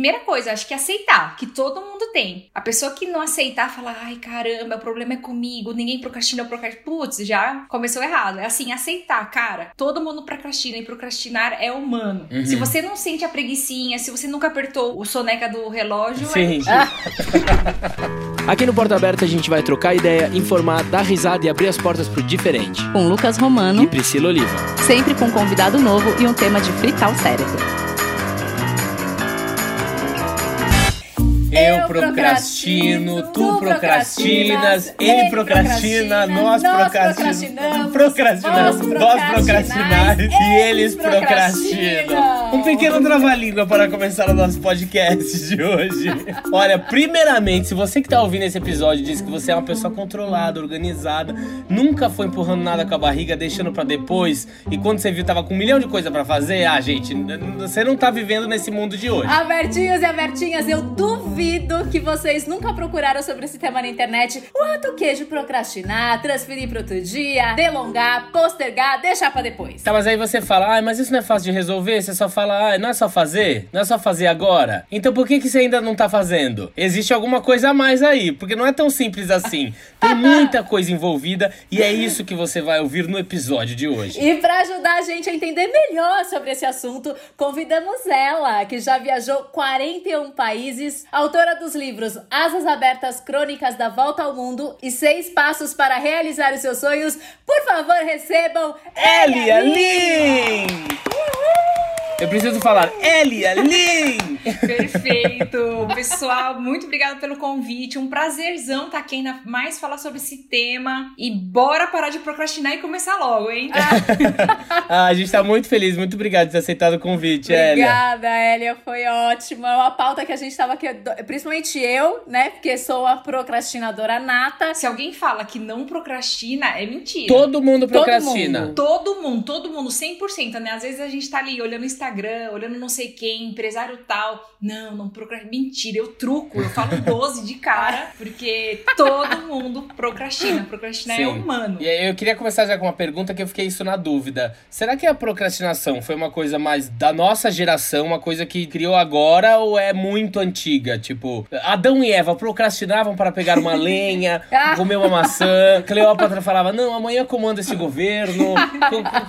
primeira coisa, acho que é aceitar, que todo mundo tem. A pessoa que não aceitar, fala, ai caramba, o problema é comigo, ninguém procrastina, eu procrastino. Putz, já começou errado. É assim, aceitar, cara, todo mundo procrastina e procrastinar é humano. Uhum. Se você não sente a preguiçinha, se você nunca apertou o soneca do relógio, Sim. é Aqui no Porta Aberta a gente vai trocar ideia, informar, dar risada e abrir as portas pro diferente. Com Lucas E Romano, Priscila Oliva. sempre com um convidado novo e um tema de fritar o cérebro. Eu procrastino, tu procrastinas, ele procrastina, nós procrastinamos, procrastinamos, nós procrastinar e eles procrastinam. Um pequeno trava-língua para começar o nosso podcast de hoje. Olha, primeiramente, se você que tá ouvindo esse episódio diz que você é uma pessoa controlada, organizada, nunca foi empurrando nada com a barriga, deixando pra depois, e quando você viu tava com um milhão de coisa pra fazer, ah, gente, você não tá vivendo nesse mundo de hoje. Abertinhos e abertinhas, eu duvido que vocês nunca procuraram sobre esse tema na internet. O ato queijo procrastinar, transferir para outro dia, delongar, postergar, deixar pra depois. Tá, mas aí você fala, ah, mas isso não é fácil de resolver? Você só fala, ah, não é só fazer? Não é só fazer agora? Então por que, que você ainda não tá fazendo? Existe alguma coisa a mais aí, porque não é tão simples assim. Tem muita coisa envolvida e é isso que você vai ouvir no episódio de hoje. E pra ajudar a gente a entender melhor sobre esse assunto, convidamos ela, que já viajou 41 países, autora dos livros Asas Abertas Crônicas da Volta ao Mundo e Seis Passos para Realizar os Seus Sonhos. Por favor, recebam Elia Lin! Eu preciso falar, Elia Lin! Perfeito! Pessoal, muito obrigada pelo convite. Um prazerzão estar aqui ainda mais falar sobre esse tema. E bora parar de procrastinar e começar logo, hein? Ah, a gente tá muito feliz, muito obrigado por ter aceitado o convite, Elia. Obrigada, Elia, foi ótima. É uma pauta que a gente tava aqui, principalmente eu, né? Porque sou a procrastinadora nata. Se alguém fala que não procrastina, é mentira. Todo mundo Todo procrastina. mundo. Todo mundo, todo mundo, 100%, né? Às vezes a gente tá ali olhando o Instagram, olhando não sei quem, empresário tal. Não, não procrastina. Mentira, eu truco, eu falo 12 de cara, porque todo mundo procrastina. Procrastinar é Sim. humano. E aí eu queria começar já com uma pergunta que eu fiquei isso na dúvida. Será que a procrastinação foi uma coisa mais da nossa geração, uma coisa que criou agora ou é muito antiga? Tipo, Adão e Eva procrastinavam para pegar uma lenha, Ah. comer uma maçã. Cleópatra falava: "Não, amanhã comanda esse governo".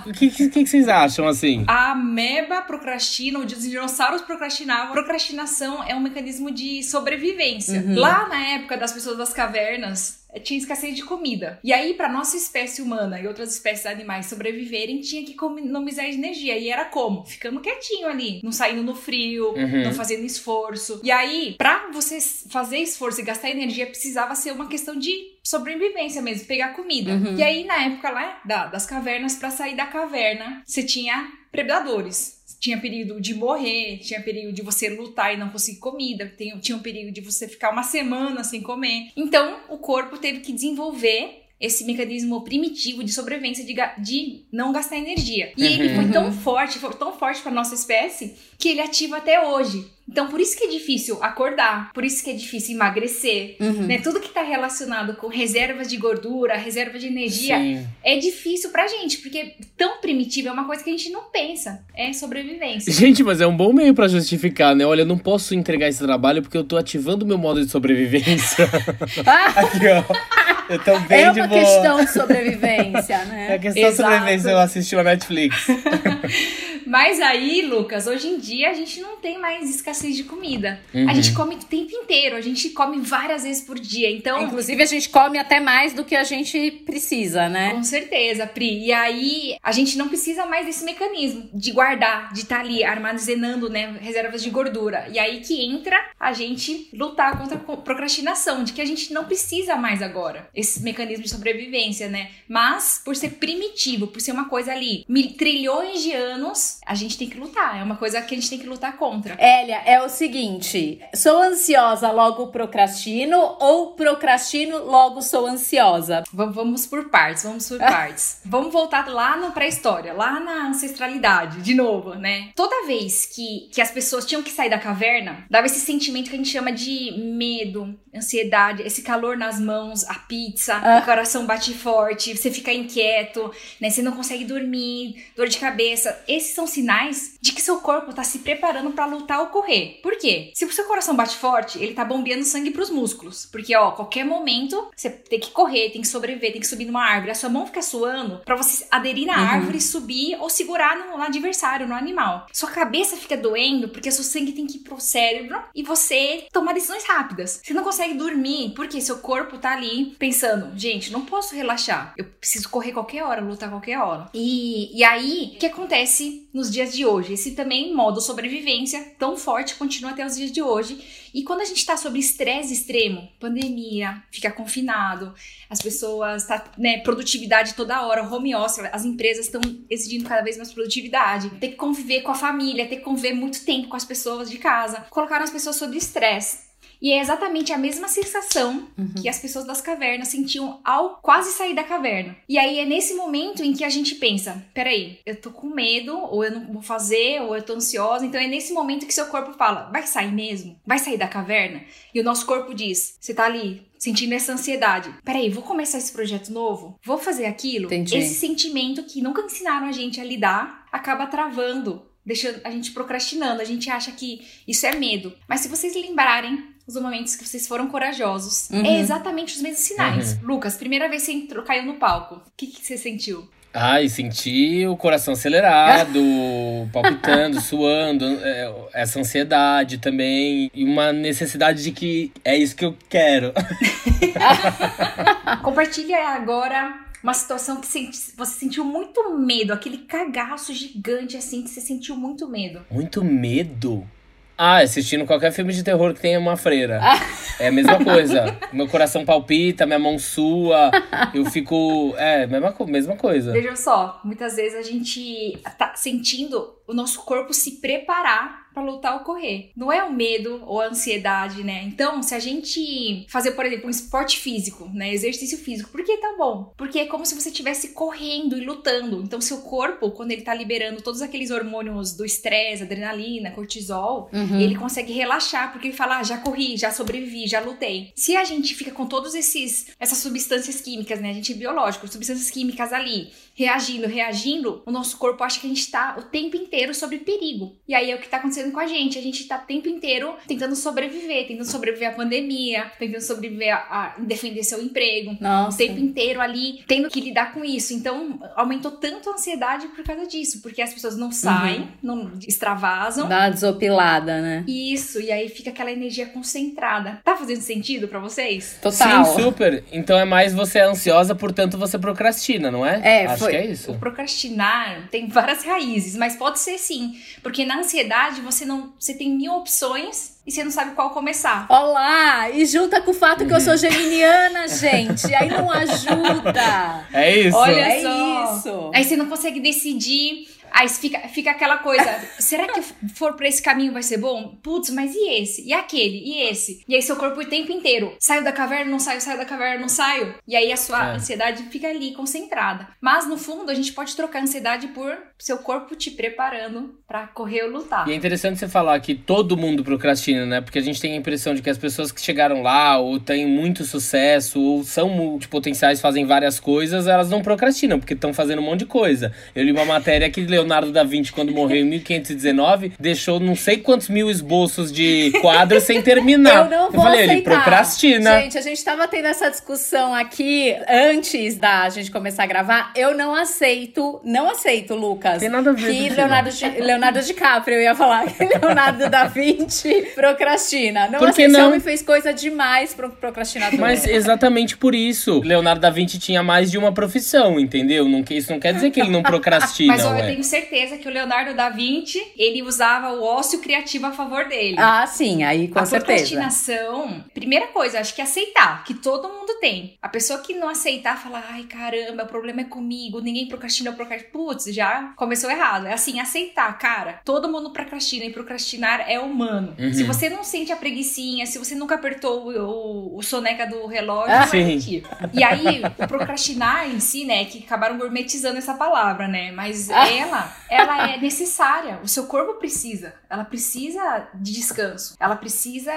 O que, que, que vocês acham assim? A ameba procrastina, os dinossauros procrastinavam. Procrastinação é um mecanismo de sobrevivência. Lá na época das pessoas das cavernas, eh, tinha escassez de comida. E aí, pra nossa espécie humana e outras espécies animais sobreviverem, tinha que economizar energia. E era como? Ficando quietinho ali, não saindo no frio, Uhum. não fazendo esforço. E aí, pra você fazer esforço e gastar energia, precisava ser uma questão de sobrevivência mesmo, pegar comida. E aí, na época lá da- das cavernas, pra sair da caverna, você tinha predadores. Tinha perigo de morrer, tinha perigo de você lutar e não conseguir comida, tinha o perigo de você ficar uma semana sem comer. Então, o corpo teve que desenvolver esse mecanismo primitivo de sobrevivência de, de não gastar energia. E ele foi tão forte, foi tão forte para nossa espécie, que ele ativa até hoje. Então, por isso que é difícil acordar, por isso que é difícil emagrecer, né? Tudo que tá relacionado com reservas de gordura, reserva de energia, Sim. é difícil pra gente, porque tão primitivo é uma coisa que a gente não pensa. É sobrevivência. Gente, mas é um bom meio pra justificar, né? Olha, eu não posso entregar esse trabalho porque eu tô ativando meu modo de sobrevivência. Aqui, ó. Eu é uma questão de sobrevivência, né? É questão de sobrevivência, eu assisti a Netflix. Mas aí, Lucas, hoje em dia a gente não tem mais escassez de comida. Uhum. A gente come o tempo inteiro, a gente come várias vezes por dia. Então, Inclusive, a gente come até mais do que a gente precisa, né? Com certeza, Pri. E aí, a gente não precisa mais desse mecanismo de guardar, de estar ali armazenando, né, reservas de gordura. E aí que entra a gente lutar contra a procrastinação, de que a gente não precisa mais agora esse mecanismo de sobrevivência, né? Mas, por ser primitivo, por ser uma coisa ali, mil, trilhões de anos, a gente tem que lutar. É uma coisa que a gente tem que lutar contra. Elia, é o seguinte: sou ansiosa, logo procrastino, ou procrastino, logo sou ansiosa? Va- Vamos por partes, vamos por partes. vamos voltar lá na pré-história, lá na ancestralidade, de novo, né? Toda vez que, que as pessoas tinham que sair da caverna, dava esse sentimento que a gente chama de medo, ansiedade, esse calor nas mãos, a pizza, o coração bate forte, você fica inquieto, né? Você não consegue dormir, dor de cabeça. Esses são sinais de que seu corpo tá se preparando para lutar ou correr. Por quê? Se o seu coração bate forte, ele tá bombeando sangue pros músculos. Porque, ó, qualquer momento você tem que correr, tem que sobreviver, tem que subir numa árvore. A sua mão fica suando para você aderir na uhum. árvore, subir ou segurar no, no adversário, no animal. Sua cabeça fica doendo porque seu sangue tem que ir pro cérebro e você tomar decisões rápidas. Você não consegue dormir porque seu corpo tá ali pensando, gente, não posso relaxar. Eu preciso correr qualquer hora, lutar qualquer hora. E, e aí, o que acontece nos dias de hoje? Esse também modo sobrevivência tão forte continua até os dias de hoje. E quando a gente tá sobre estresse extremo, pandemia, fica confinado, as pessoas, tá, né, produtividade toda hora, home office, as empresas estão exigindo cada vez mais produtividade, ter que conviver com a família, ter que conviver muito tempo com as pessoas de casa, colocaram as pessoas sob estresse. E é exatamente a mesma sensação uhum. que as pessoas das cavernas sentiam ao quase sair da caverna. E aí é nesse momento em que a gente pensa: peraí, eu tô com medo, ou eu não vou fazer, ou eu tô ansiosa. Então é nesse momento que seu corpo fala: vai sair mesmo? Vai sair da caverna? E o nosso corpo diz: você tá ali sentindo essa ansiedade. Peraí, vou começar esse projeto novo? Vou fazer aquilo? Entendi. Esse sentimento que nunca ensinaram a gente a lidar acaba travando deixando a gente procrastinando. A gente acha que isso é medo. Mas se vocês lembrarem os momentos que vocês foram corajosos, é uhum. é exatamente os mesmos sinais. Uhum. Lucas, primeira vez que você entrou, caiu no palco, o que, que você sentiu? Ai, senti o coração acelerado, palpitando, suando, é, essa ansiedade também, e uma necessidade de que é isso que eu quero. Compartilha agora uma situação que você sentiu muito medo, aquele cagaço gigante assim que você sentiu muito medo. Muito medo? Ah, assistindo qualquer filme de terror que tenha uma freira. É a mesma coisa. Meu coração palpita, minha mão sua. Eu fico. É, mesma, mesma coisa. Vejam só, muitas vezes a gente tá sentindo o nosso corpo se preparar para lutar ou correr. Não é o medo ou a ansiedade, né? Então, se a gente fazer, por exemplo, um esporte físico, né, exercício físico, por que tá bom? Porque é como se você estivesse correndo e lutando. Então, seu corpo, quando ele tá liberando todos aqueles hormônios do estresse, adrenalina, cortisol, uhum. ele consegue relaxar, porque ele fala: ah, já corri, já sobrevivi, já lutei. Se a gente fica com todos esses essas substâncias químicas, né, a gente é biológico, substâncias químicas ali, reagindo, reagindo, o nosso corpo acha que a gente tá o tempo inteiro sobre perigo. E aí é o que tá acontecendo com a gente. A gente tá o tempo inteiro tentando sobreviver, tentando sobreviver à pandemia, tentando sobreviver a, a defender seu emprego. Nossa. O tempo inteiro ali tendo que lidar com isso. Então, aumentou tanto a ansiedade por causa disso, porque as pessoas não saem, uhum. não extravasam. Dá uma desopilada, né? Isso, e aí fica aquela energia concentrada. Tá fazendo sentido para vocês? Total. Sim, super. Então é mais você é ansiosa, portanto você procrastina, não é? É, Acho foi. que é isso. O procrastinar tem várias raízes, mas pode ser sim. Porque na ansiedade você não. Você tem mil opções e você não sabe qual começar. Olá! E junta com o fato que eu sou geminiana, gente. Aí não ajuda. É isso. Olha é só. isso. Aí você não consegue decidir Aí fica, fica aquela coisa, será que for pra esse caminho vai ser bom? Putz, mas e esse? E aquele? E esse? E aí seu corpo o tempo inteiro, saio da caverna, não saio, saio da caverna, não saio. E aí a sua é. ansiedade fica ali concentrada. Mas no fundo a gente pode trocar a ansiedade por seu corpo te preparando para correr ou lutar. E é interessante você falar que todo mundo procrastina, né? Porque a gente tem a impressão de que as pessoas que chegaram lá ou têm muito sucesso ou são multipotenciais, fazem várias coisas, elas não procrastinam, porque estão fazendo um monte de coisa. Eu li uma matéria que leu Leonardo da Vinci, quando morreu em 1519, deixou não sei quantos mil esboços de quadros sem terminar. Eu não vou Eu falei, aceitar. ele procrastina. Gente, a gente tava tendo essa discussão aqui antes da gente começar a gravar. Eu não aceito, não aceito, Lucas. Tem nada a ver que Leonardo, Di, Leonardo DiCaprio, eu ia falar que Leonardo da Vinci procrastina. Não Porque não? Esse homem fez coisa demais pro procrastinador. Mas exatamente por isso. Leonardo da Vinci tinha mais de uma profissão, entendeu? Não, isso não quer dizer que ele não procrastina. Mas eu ué. tenho certeza que o Leonardo da Vinci, ele usava o ócio criativo a favor dele. Ah, sim, aí com a certeza. A procrastinação, primeira coisa, acho que é aceitar, que todo mundo tem. A pessoa que não aceitar, falar, ai caramba, o problema é comigo, ninguém procrastina, eu procrastino. Putz, já começou errado. É assim, aceitar, cara, todo mundo procrastina e procrastinar é humano. Uhum. Se você não sente a preguiçinha, se você nunca apertou o, o, o soneca do relógio, ah, vai mentir. E aí, o procrastinar em si, né, que acabaram gourmetizando essa palavra, né, mas ah. ela ela é necessária. O seu corpo precisa. Ela precisa de descanso. Ela precisa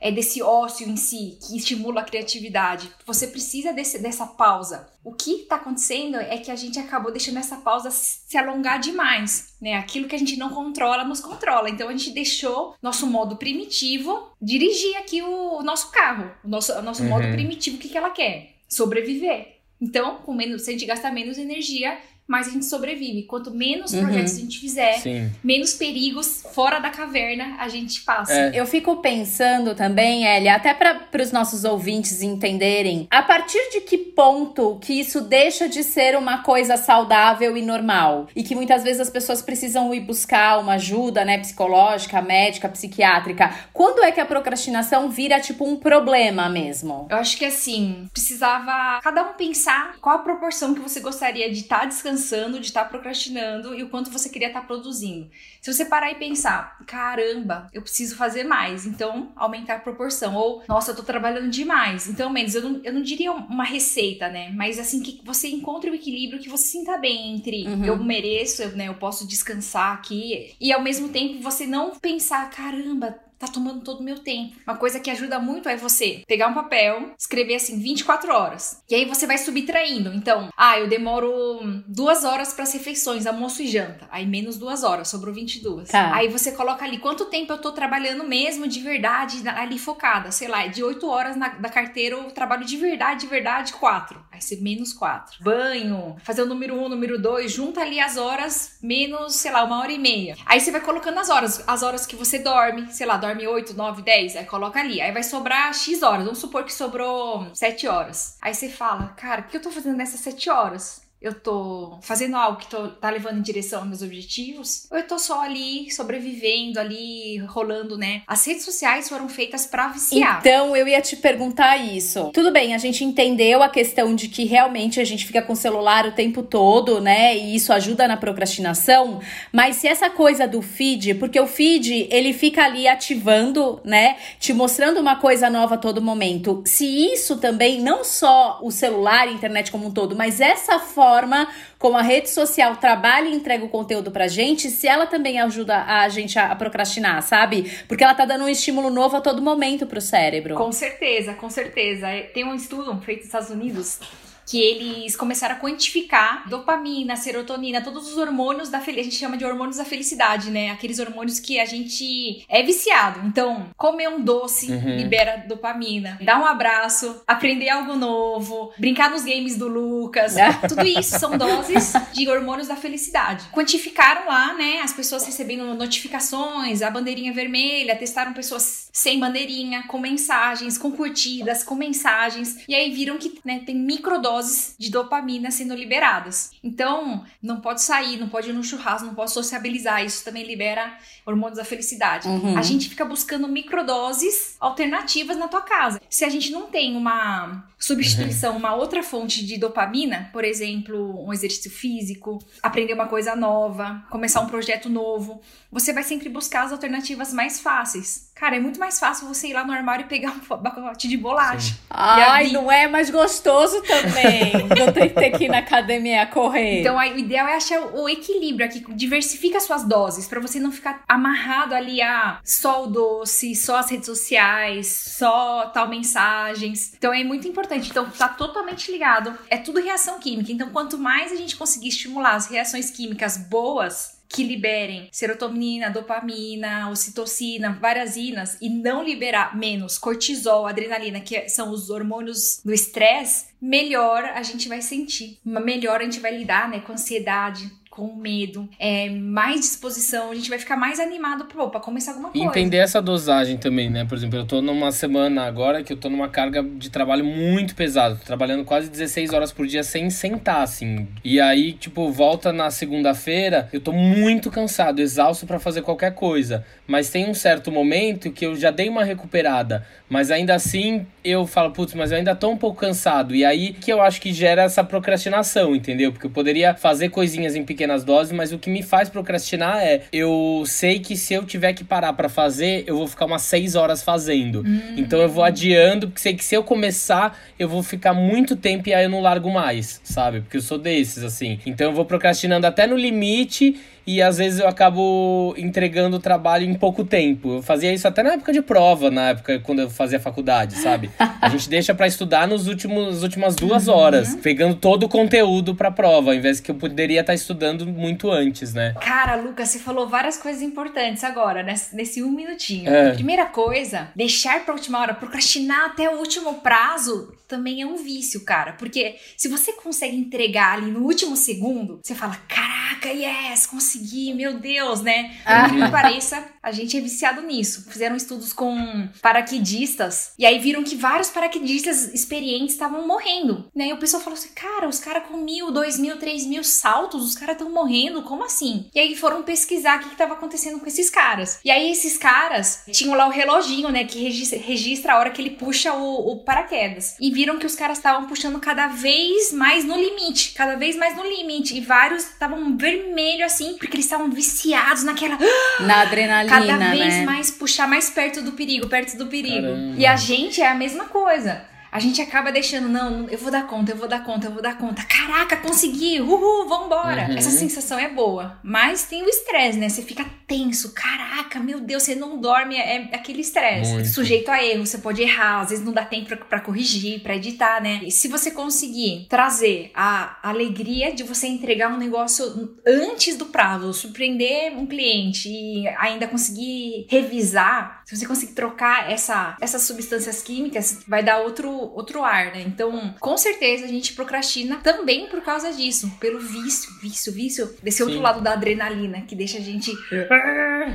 é desse ócio em si que estimula a criatividade. Você precisa desse, dessa pausa. O que está acontecendo é que a gente acabou deixando essa pausa se alongar demais, né? Aquilo que a gente não controla nos controla. Então a gente deixou nosso modo primitivo dirigir aqui o, nosso carro, o nosso, o nosso uhum. modo primitivo. O que, que ela quer? Sobreviver. Então, com menos, se a gente gastar menos energia, mais a gente sobrevive. Quanto menos uhum. projetos a gente fizer, Sim. menos perigos fora da caverna a gente passa. É. Eu fico pensando também, Elia, até para os nossos ouvintes entenderem, a partir de que ponto que isso deixa de ser uma coisa saudável e normal? E que muitas vezes as pessoas precisam ir buscar uma ajuda, né, psicológica, médica, psiquiátrica. Quando é que a procrastinação vira tipo um problema mesmo? Eu acho que assim, precisava cada um pensar qual a proporção que você gostaria de estar tá descansando descansando, de estar tá procrastinando e o quanto você queria estar tá produzindo. Se você parar e pensar, caramba, eu preciso fazer mais, então aumentar a proporção. Ou, nossa, eu tô trabalhando demais. Então, menos, eu não, eu não diria uma receita, né? Mas assim, que você encontre o equilíbrio, que você sinta bem entre uhum. eu mereço, eu, né, eu posso descansar aqui, e ao mesmo tempo você não pensar, caramba, tá tomando todo o meu tempo. Uma coisa que ajuda muito é você pegar um papel, escrever assim 24 horas. E aí você vai subtraindo. Então, ah, eu demoro duas horas para as refeições, almoço e janta. Aí menos duas horas, sobrou 22. Tá. Aí você coloca ali quanto tempo eu tô trabalhando mesmo de verdade ali focada. Sei lá, de 8 horas na, da carteira eu trabalho de verdade, de verdade, 4. Aí você menos 4. Banho, fazer o número 1, um, número 2, junta ali as horas, menos, sei lá, uma hora e meia. Aí você vai colocando as horas, as horas que você dorme, sei lá, dorme 8, 9, 10, aí coloca ali. Aí vai sobrar X horas. Vamos supor que sobrou 7 horas. Aí você fala, cara, o que eu tô fazendo nessas 7 horas? Eu tô fazendo algo que tô, tá levando em direção aos meus objetivos, ou eu tô só ali sobrevivendo, ali rolando, né? As redes sociais foram feitas para viciar. Então, eu ia te perguntar isso. Tudo bem, a gente entendeu a questão de que realmente a gente fica com o celular o tempo todo, né? E isso ajuda na procrastinação, mas se essa coisa do feed, porque o feed, ele fica ali ativando, né? Te mostrando uma coisa nova a todo momento. Se isso também, não só o celular, a internet como um todo, mas essa forma forma como a rede social trabalha e entrega o conteúdo pra gente, se ela também ajuda a gente a procrastinar, sabe? Porque ela tá dando um estímulo novo a todo momento pro cérebro. Com certeza, com certeza. Tem um estudo feito nos Estados Unidos que eles começaram a quantificar dopamina, serotonina, todos os hormônios da felicidade. A gente chama de hormônios da felicidade, né? Aqueles hormônios que a gente é viciado. Então, comer um doce uhum. libera dopamina, dar um abraço, aprender algo novo, brincar nos games do Lucas. Tudo isso são doses de hormônios da felicidade. Quantificaram lá, né? As pessoas recebendo notificações, a bandeirinha vermelha, testaram pessoas sem bandeirinha, com mensagens, com curtidas, com mensagens. E aí viram que né, tem microdoses doses de dopamina sendo liberadas. Então, não pode sair, não pode ir no churrasco, não pode sociabilizar. Isso também libera hormônios da felicidade. Uhum. A gente fica buscando microdoses alternativas na tua casa. Se a gente não tem uma substituição, uhum. uma outra fonte de dopamina, por exemplo, um exercício físico, aprender uma coisa nova, começar um projeto novo, você vai sempre buscar as alternativas mais fáceis. Cara, é muito mais fácil você ir lá no armário e pegar um pacote de bolacha. Ai, não é mais gostoso também. não tem que ter que ir na academia correr. Então, aí, o ideal é achar o equilíbrio aqui, diversifica suas doses, para você não ficar amarrado ali a só o doce, só as redes sociais, só tal mensagens. Então, é muito importante. Então, tá totalmente ligado. É tudo reação química. Então, quanto mais a gente conseguir estimular as reações químicas boas, que liberem serotonina, dopamina, ocitocina, várias inas e não liberar menos cortisol, adrenalina, que são os hormônios do estresse, melhor a gente vai sentir. Melhor a gente vai lidar, né, com ansiedade, com medo, é, mais disposição, a gente vai ficar mais animado para começar alguma coisa. Entender essa dosagem também, né? Por exemplo, eu tô numa semana agora que eu tô numa carga de trabalho muito pesada, tô trabalhando quase 16 horas por dia sem sentar, assim. E aí, tipo, volta na segunda-feira, eu tô muito cansado, exausto para fazer qualquer coisa. Mas tem um certo momento que eu já dei uma recuperada, mas ainda assim eu falo, putz, mas eu ainda tô um pouco cansado. E aí que eu acho que gera essa procrastinação, entendeu? Porque eu poderia fazer coisinhas em pequenas pequenas doses, mas o que me faz procrastinar é eu sei que se eu tiver que parar para fazer, eu vou ficar umas seis horas fazendo. Hum. Então eu vou adiando, porque sei que se eu começar, eu vou ficar muito tempo e aí eu não largo mais, sabe? Porque eu sou desses, assim. Então eu vou procrastinando até no limite e às vezes eu acabo entregando o trabalho em pouco tempo. Eu fazia isso até na época de prova, na época quando eu fazia faculdade, sabe? A gente deixa para estudar nos últimos nas últimas duas uhum. horas, pegando todo o conteúdo pra prova, ao invés que eu poderia estar estudando muito antes, né? Cara, Lucas, você falou várias coisas importantes agora, nesse, nesse um minutinho. É. Primeira coisa, deixar pra última hora, procrastinar até o último prazo também é um vício, cara. Porque se você consegue entregar ali no último segundo, você fala: caraca, yes, consegui, meu Deus, né? Por que pareça, a gente é viciado nisso. Fizeram estudos com paraquedistas e aí viram que vários paraquedistas experientes estavam morrendo, né? E o pessoal falou assim: cara, os caras com mil, dois mil, três mil saltos, os caras estão morrendo, como assim? E aí foram pesquisar o que estava acontecendo com esses caras. E aí esses caras tinham lá o reloginho, né? Que registra, registra a hora que ele puxa o, o paraquedas. E viram que os caras estavam puxando cada vez mais no limite, cada vez mais no limite. E vários estavam vermelho assim, porque eles estavam viciados naquela. Na adrenalina. Cada vez né? mais puxar mais perto do perigo, perto do perigo. Caramba. E a gente é a mesma coisa a gente acaba deixando, não, eu vou dar conta, eu vou dar conta, eu vou dar conta. Caraca, consegui! Uhul, vambora! Uhum. Essa sensação é boa. Mas tem o estresse, né? Você fica tenso. Caraca, meu Deus, você não dorme, é aquele estresse. Sujeito a erro, você pode errar, às vezes não dá tempo para corrigir, para editar, né? E se você conseguir trazer a alegria de você entregar um negócio antes do prazo, surpreender um cliente e ainda conseguir revisar, se você conseguir trocar essa, essas substâncias químicas, vai dar outro outro ar, né? Então, com certeza a gente procrastina também por causa disso, pelo vício, vício, vício, desse Sim. outro lado da adrenalina que deixa a gente,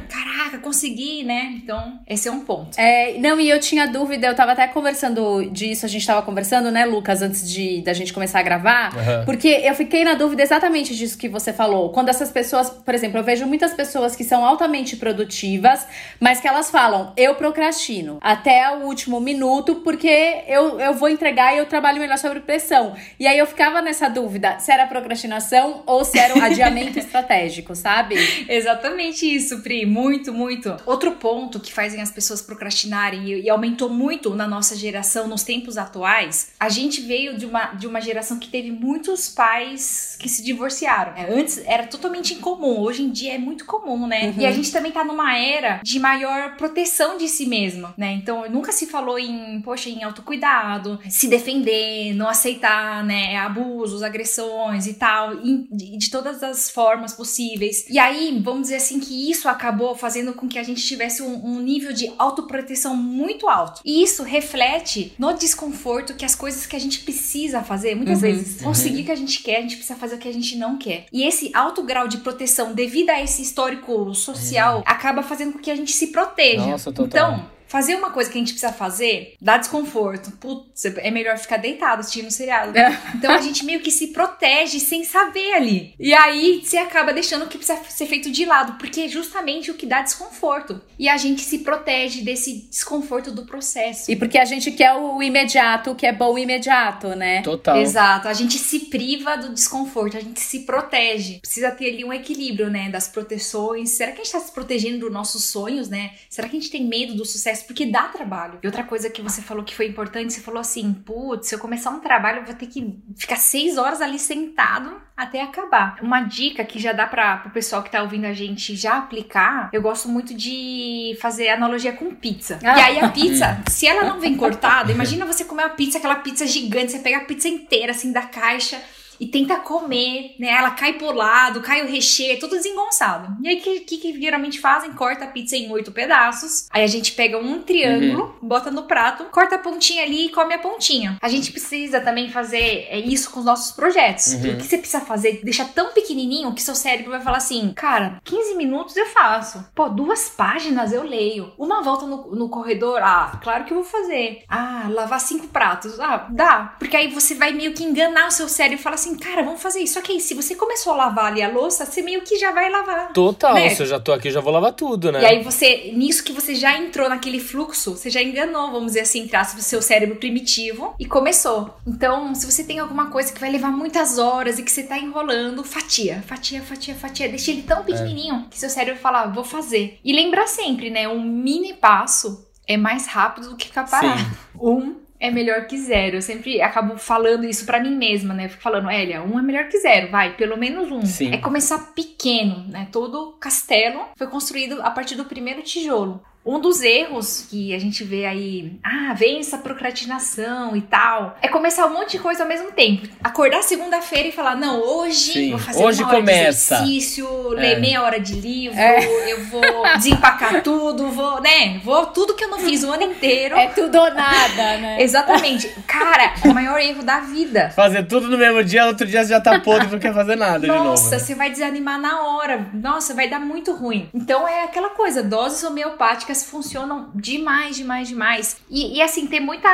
caraca, consegui, né? Então, esse é um ponto. É, não, e eu tinha dúvida, eu tava até conversando disso, a gente tava conversando, né, Lucas, antes de da gente começar a gravar, uhum. porque eu fiquei na dúvida exatamente disso que você falou. Quando essas pessoas, por exemplo, eu vejo muitas pessoas que são altamente produtivas, mas que elas falam, eu procrastino até o último minuto porque eu eu, vou entregar e eu trabalho melhor sobre pressão. E aí eu ficava nessa dúvida se era procrastinação ou se era um adiamento estratégico, sabe? Exatamente isso, Pri. Muito, muito. Outro ponto que fazem as pessoas procrastinarem e, e aumentou muito na nossa geração, nos tempos atuais, a gente veio de uma, de uma geração que teve muitos pais que se divorciaram. É, antes era totalmente incomum, hoje em dia é muito comum, né? Uhum. E a gente também tá numa era de maior proteção de si mesmo, né? Então nunca se falou em, poxa, em autocuidado se defender, não aceitar, né, abusos, agressões e tal, de, de todas as formas possíveis. E aí, vamos dizer assim, que isso acabou fazendo com que a gente tivesse um, um nível de autoproteção muito alto. E isso reflete no desconforto que as coisas que a gente precisa fazer, muitas uhum, vezes, uhum. conseguir o que a gente quer, a gente precisa fazer o que a gente não quer. E esse alto grau de proteção, devido a esse histórico social, uhum. acaba fazendo com que a gente se proteja. Nossa, total. Então, fazer uma coisa que a gente precisa fazer dá desconforto. Putz, é melhor ficar deitado assistindo o seriado. É. Então a gente meio que se protege sem saber ali. E aí você acaba deixando o que precisa ser feito de lado, porque é justamente o que dá desconforto. E a gente se protege desse desconforto do processo. E porque a gente quer o imediato, o que é bom imediato, né? Total. Exato. A gente se priva do desconforto, a gente se protege. Precisa ter ali um equilíbrio, né, das proteções. Será que a gente tá se protegendo dos nossos sonhos, né? Será que a gente tem medo do sucesso porque dá trabalho. E outra coisa que você falou que foi importante, você falou assim: putz, se eu começar um trabalho, eu vou ter que ficar seis horas ali sentado até acabar. Uma dica que já dá para o pessoal que tá ouvindo a gente já aplicar, eu gosto muito de fazer analogia com pizza. Ah. E aí a pizza, se ela não vem cortada, imagina você comer uma pizza, aquela pizza gigante, você pega a pizza inteira assim da caixa e tenta comer, né? Ela cai pro lado, cai o recheio, é tudo desengonçado. E aí, o que, que, que, geralmente fazem? Corta a pizza em oito pedaços. Aí a gente pega um triângulo, uhum. bota no prato, corta a pontinha ali e come a pontinha. A gente precisa também fazer é, isso com os nossos projetos. Uhum. O que você precisa fazer? Deixar tão pequenininho que seu cérebro vai falar assim: cara, 15 minutos eu faço. Pô, duas páginas eu leio. Uma volta no, no corredor, ah, claro que eu vou fazer. Ah, lavar cinco pratos. Ah, dá. Porque aí você vai meio que enganar o seu cérebro e falar assim: assim, cara, vamos fazer isso. Só que aí, se você começou a lavar ali a louça, você meio que já vai lavar. Total, né? se eu já tô aqui, já vou lavar tudo, né? E aí você, nisso que você já entrou naquele fluxo, você já enganou, vamos dizer assim, traço do seu cérebro primitivo e começou. Então, se você tem alguma coisa que vai levar muitas horas e que você tá enrolando, fatia, fatia, fatia, fatia. Deixa ele tão pequenininho que seu cérebro fala, vou fazer. E lembrar sempre, né? Um mini passo é mais rápido do que ficar parado. Sim. Um é melhor que zero. Eu sempre acabo falando isso pra mim mesma, né? Eu fico falando, Elia, um é melhor que zero, vai, pelo menos um. Sim. É começar pequeno, né? Todo castelo foi construído a partir do primeiro tijolo. Um dos erros que a gente vê aí, ah, vem essa procrastinação e tal, é começar um monte de coisa ao mesmo tempo. Acordar segunda-feira e falar, não, hoje Sim, vou fazer hoje uma hora começa. de exercício, ler É. meia hora de livro, É. eu vou desempacar tudo, vou, né, vou tudo que eu não fiz o ano inteiro. É tudo ou nada, né? Exatamente. Cara, é o maior erro da vida. Fazer tudo no mesmo dia, outro dia você já tá podre e não quer fazer nada de novo. Nossa, né? você vai desanimar na hora. Nossa, vai dar muito ruim. Então é aquela coisa, doses homeopáticas funcionam demais, demais, demais. E, e, assim, ter muita.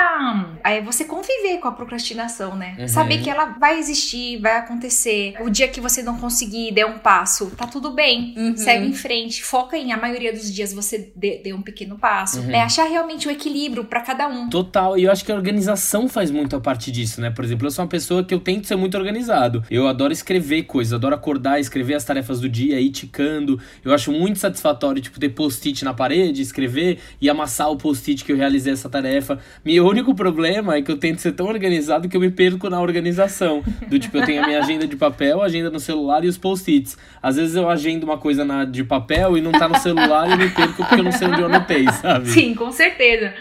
É você conviver com a procrastinação, né? Uhum. Saber que ela vai existir, vai acontecer. O dia que você não conseguir der um passo, tá tudo bem. Uhum. Segue em frente. Foca em a maioria dos dias você dê, dê um pequeno passo. Uhum. É achar realmente o equilíbrio pra cada um. Total, e eu acho que a organização faz muito a parte disso, né? Por exemplo, eu sou uma pessoa que eu tento ser muito organizado. Eu adoro escrever coisas, adoro acordar, escrever as tarefas do dia, ir ticando. Eu acho muito satisfatório, tipo, ter post-it na parede, escrever e amassar o post-it que eu realizei essa tarefa. Meu único problema é que eu tento ser tão organizado que eu me perco na organização. Do tipo, eu tenho a minha agenda de papel, a agenda no celular e os post-its. Às vezes eu agendo uma coisa na, de papel e não tá no celular e eu me perco porque eu não sei onde eu anotei, sabe? Sim, com certeza.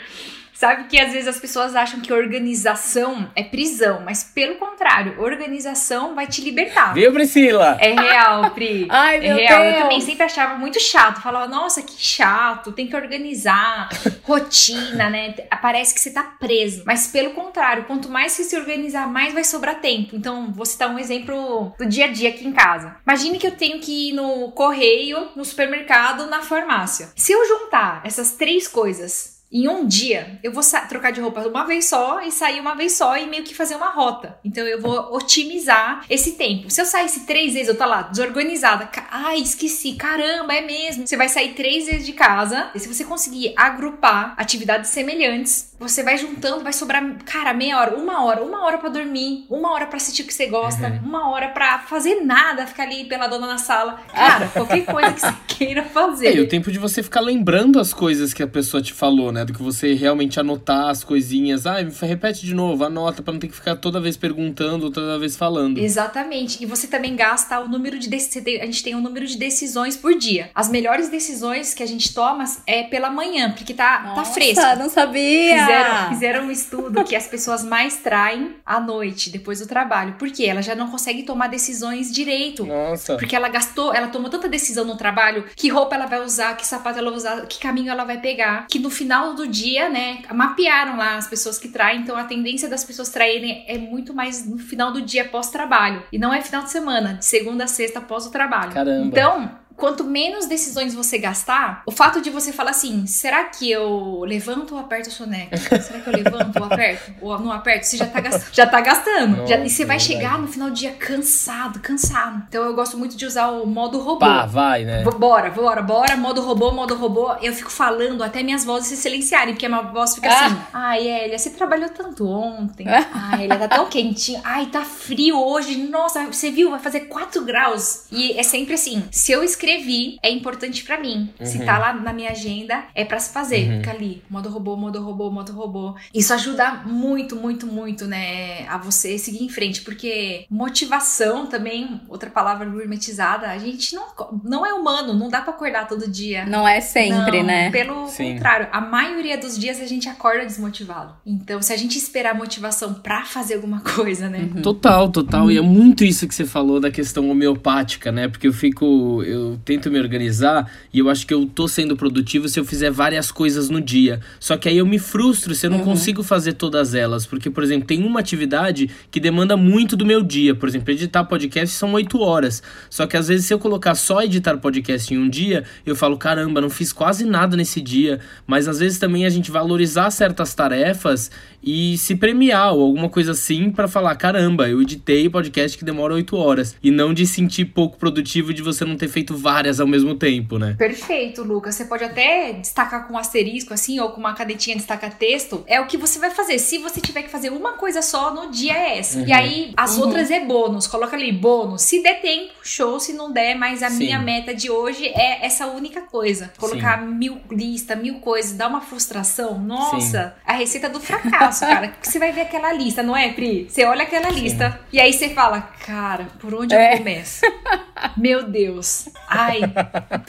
Sabe que às vezes as pessoas acham que organização é prisão, mas pelo contrário, organização vai te libertar. Viu, Priscila? É real, Pri. Ai, é meu real. Eu Deus. também sempre achava muito chato. Falava, nossa, que chato, tem que organizar, rotina, né? Parece que você tá preso. Mas pelo contrário, quanto mais você se organizar, mais vai sobrar tempo. Então, vou citar um exemplo do dia a dia aqui em casa. Imagine que eu tenho que ir no correio, no supermercado, na farmácia. Se eu juntar essas três coisas em um dia, eu vou trocar de roupa uma vez só e sair uma vez só e meio que fazer uma rota. Então eu vou otimizar esse tempo. Se eu saísse três vezes, eu tá lá desorganizada. Ai, esqueci. Caramba, é mesmo. Você vai sair três vezes de casa. E se você conseguir agrupar atividades semelhantes, você vai juntando, vai sobrar, cara, meia hora, uma hora, uma hora pra dormir, uma hora pra assistir o que você gosta, uma hora pra fazer nada, ficar ali pela dona na sala. Cara, qualquer coisa que você queira fazer. É, e o tempo de você ficar lembrando as coisas que a pessoa te falou, né? Do que você realmente anotar as coisinhas. Ah, repete de novo, anota pra não ter que ficar toda vez perguntando, toda vez falando. Exatamente. E você também gasta o número de decisões. A gente tem um número de decisões por dia. As melhores decisões que a gente toma é pela manhã, porque tá, tá Nossa, fresco. não sabia. Fizeram, fizeram um estudo que as pessoas mais traem à noite, depois do trabalho. Por quê? Ela já não consegue tomar decisões direito. Nossa. Porque ela gastou, ela tomou tanta decisão no trabalho, que roupa ela vai usar, que sapato ela vai usar, que caminho ela vai pegar, que no final do dia, né, mapearam lá as pessoas que traem, então a tendência das pessoas traírem é muito mais no final do dia pós-trabalho. E não é final de semana, de segunda a sexta após o trabalho. Caramba. Então, quanto menos decisões você gastar, o fato de você falar assim, será que eu levanto ou aperto o soneca? Será que eu levanto ou aperto? Ou não aperto? Você já tá gastando. Já tá gastando. Nossa, Já- e você vai verdade. chegar no final do dia cansado, cansado. Então eu gosto muito de usar o modo robô. Pá, vai, né? Bora, bora, bora, modo robô, modo robô. Eu fico falando até minhas vozes se silenciarem, porque a minha voz fica Ah. assim. Ai, Elia, você trabalhou tanto ontem. Ai, Elia, tá tão quentinho. Ai, tá frio hoje. Nossa, você viu? Vai fazer 4 graus. E é sempre assim: se eu escrevi, é importante pra mim. Se tá lá na minha agenda, é pra se fazer. Uhum. Fica ali, modo robô, modo robô, modo robô. Isso ajuda muito, muito, muito, né? A você seguir em frente, porque motivação também, outra palavra gourmetizada, a gente não, não é humano, não dá pra acordar todo dia. Não é sempre, Não, né? Pelo Sim. contrário, a maioria dos dias a gente acorda desmotivado. Então, se a gente esperar motivação pra fazer alguma coisa, né? Total, total. E é muito isso que você falou da questão homeopática, né? Porque eu fico. Eu eu tento me organizar e eu acho que eu tô sendo produtivo se eu fizer várias coisas no dia. Só que aí eu me frustro se eu não uhum. consigo fazer todas elas. Porque, por exemplo, tem uma atividade que demanda muito do meu dia. Por exemplo, editar podcast são oito horas. Só que às vezes, se eu colocar só editar podcast em um dia, eu falo, caramba, não fiz quase nada nesse dia. Mas às vezes também a gente valorizar certas tarefas e se premiar ou alguma coisa assim para falar, caramba, eu editei podcast que demora oito horas. E não de sentir pouco produtivo de você não ter feito várias ao mesmo tempo, né? Perfeito, Lucas. Você pode até destacar com um asterisco assim, ou com uma canetinha destaca texto. É o que você vai fazer. Se você tiver que fazer uma coisa só no dia é essa. Uhum. E aí as uhum. outras é bônus. Coloca ali bônus. Se der tempo, show. Se não der, mas a Sim. minha meta de hoje é essa única coisa. Colocar Sim. mil lista, mil coisas, dá uma frustração. Nossa, Sim. a receita do fracasso, cara. você vai ver aquela lista, não é, Pri? Você olha aquela lista e aí você fala, cara, por onde é. eu começo? Meu Deus. Ai,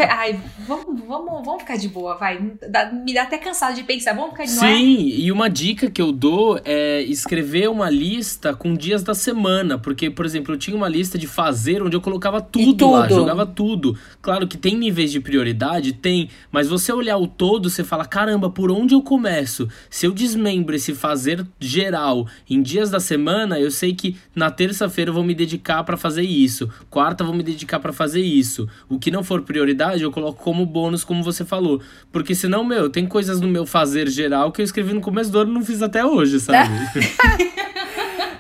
ai, vamos, vamos, vamos ficar de boa, vai. me dá até cansado de pensar. Vamos ficar de Sim, é? e uma dica que eu dou é escrever uma lista com dias da semana. Porque, por exemplo, eu tinha uma lista de fazer onde eu colocava tudo, tudo. lá, jogava tudo. Claro que tem níveis de prioridade, tem, mas você olhar o todo, você fala: caramba, por onde eu começo? Se eu desmembro esse fazer geral em dias da semana, eu sei que na terça-feira eu vou me dedicar para fazer isso, quarta eu vou me dedicar para fazer isso. O que não for prioridade, eu coloco como bônus, como você falou. Porque senão, meu, tem coisas no meu fazer geral que eu escrevi no começo do ano e não fiz até hoje, sabe?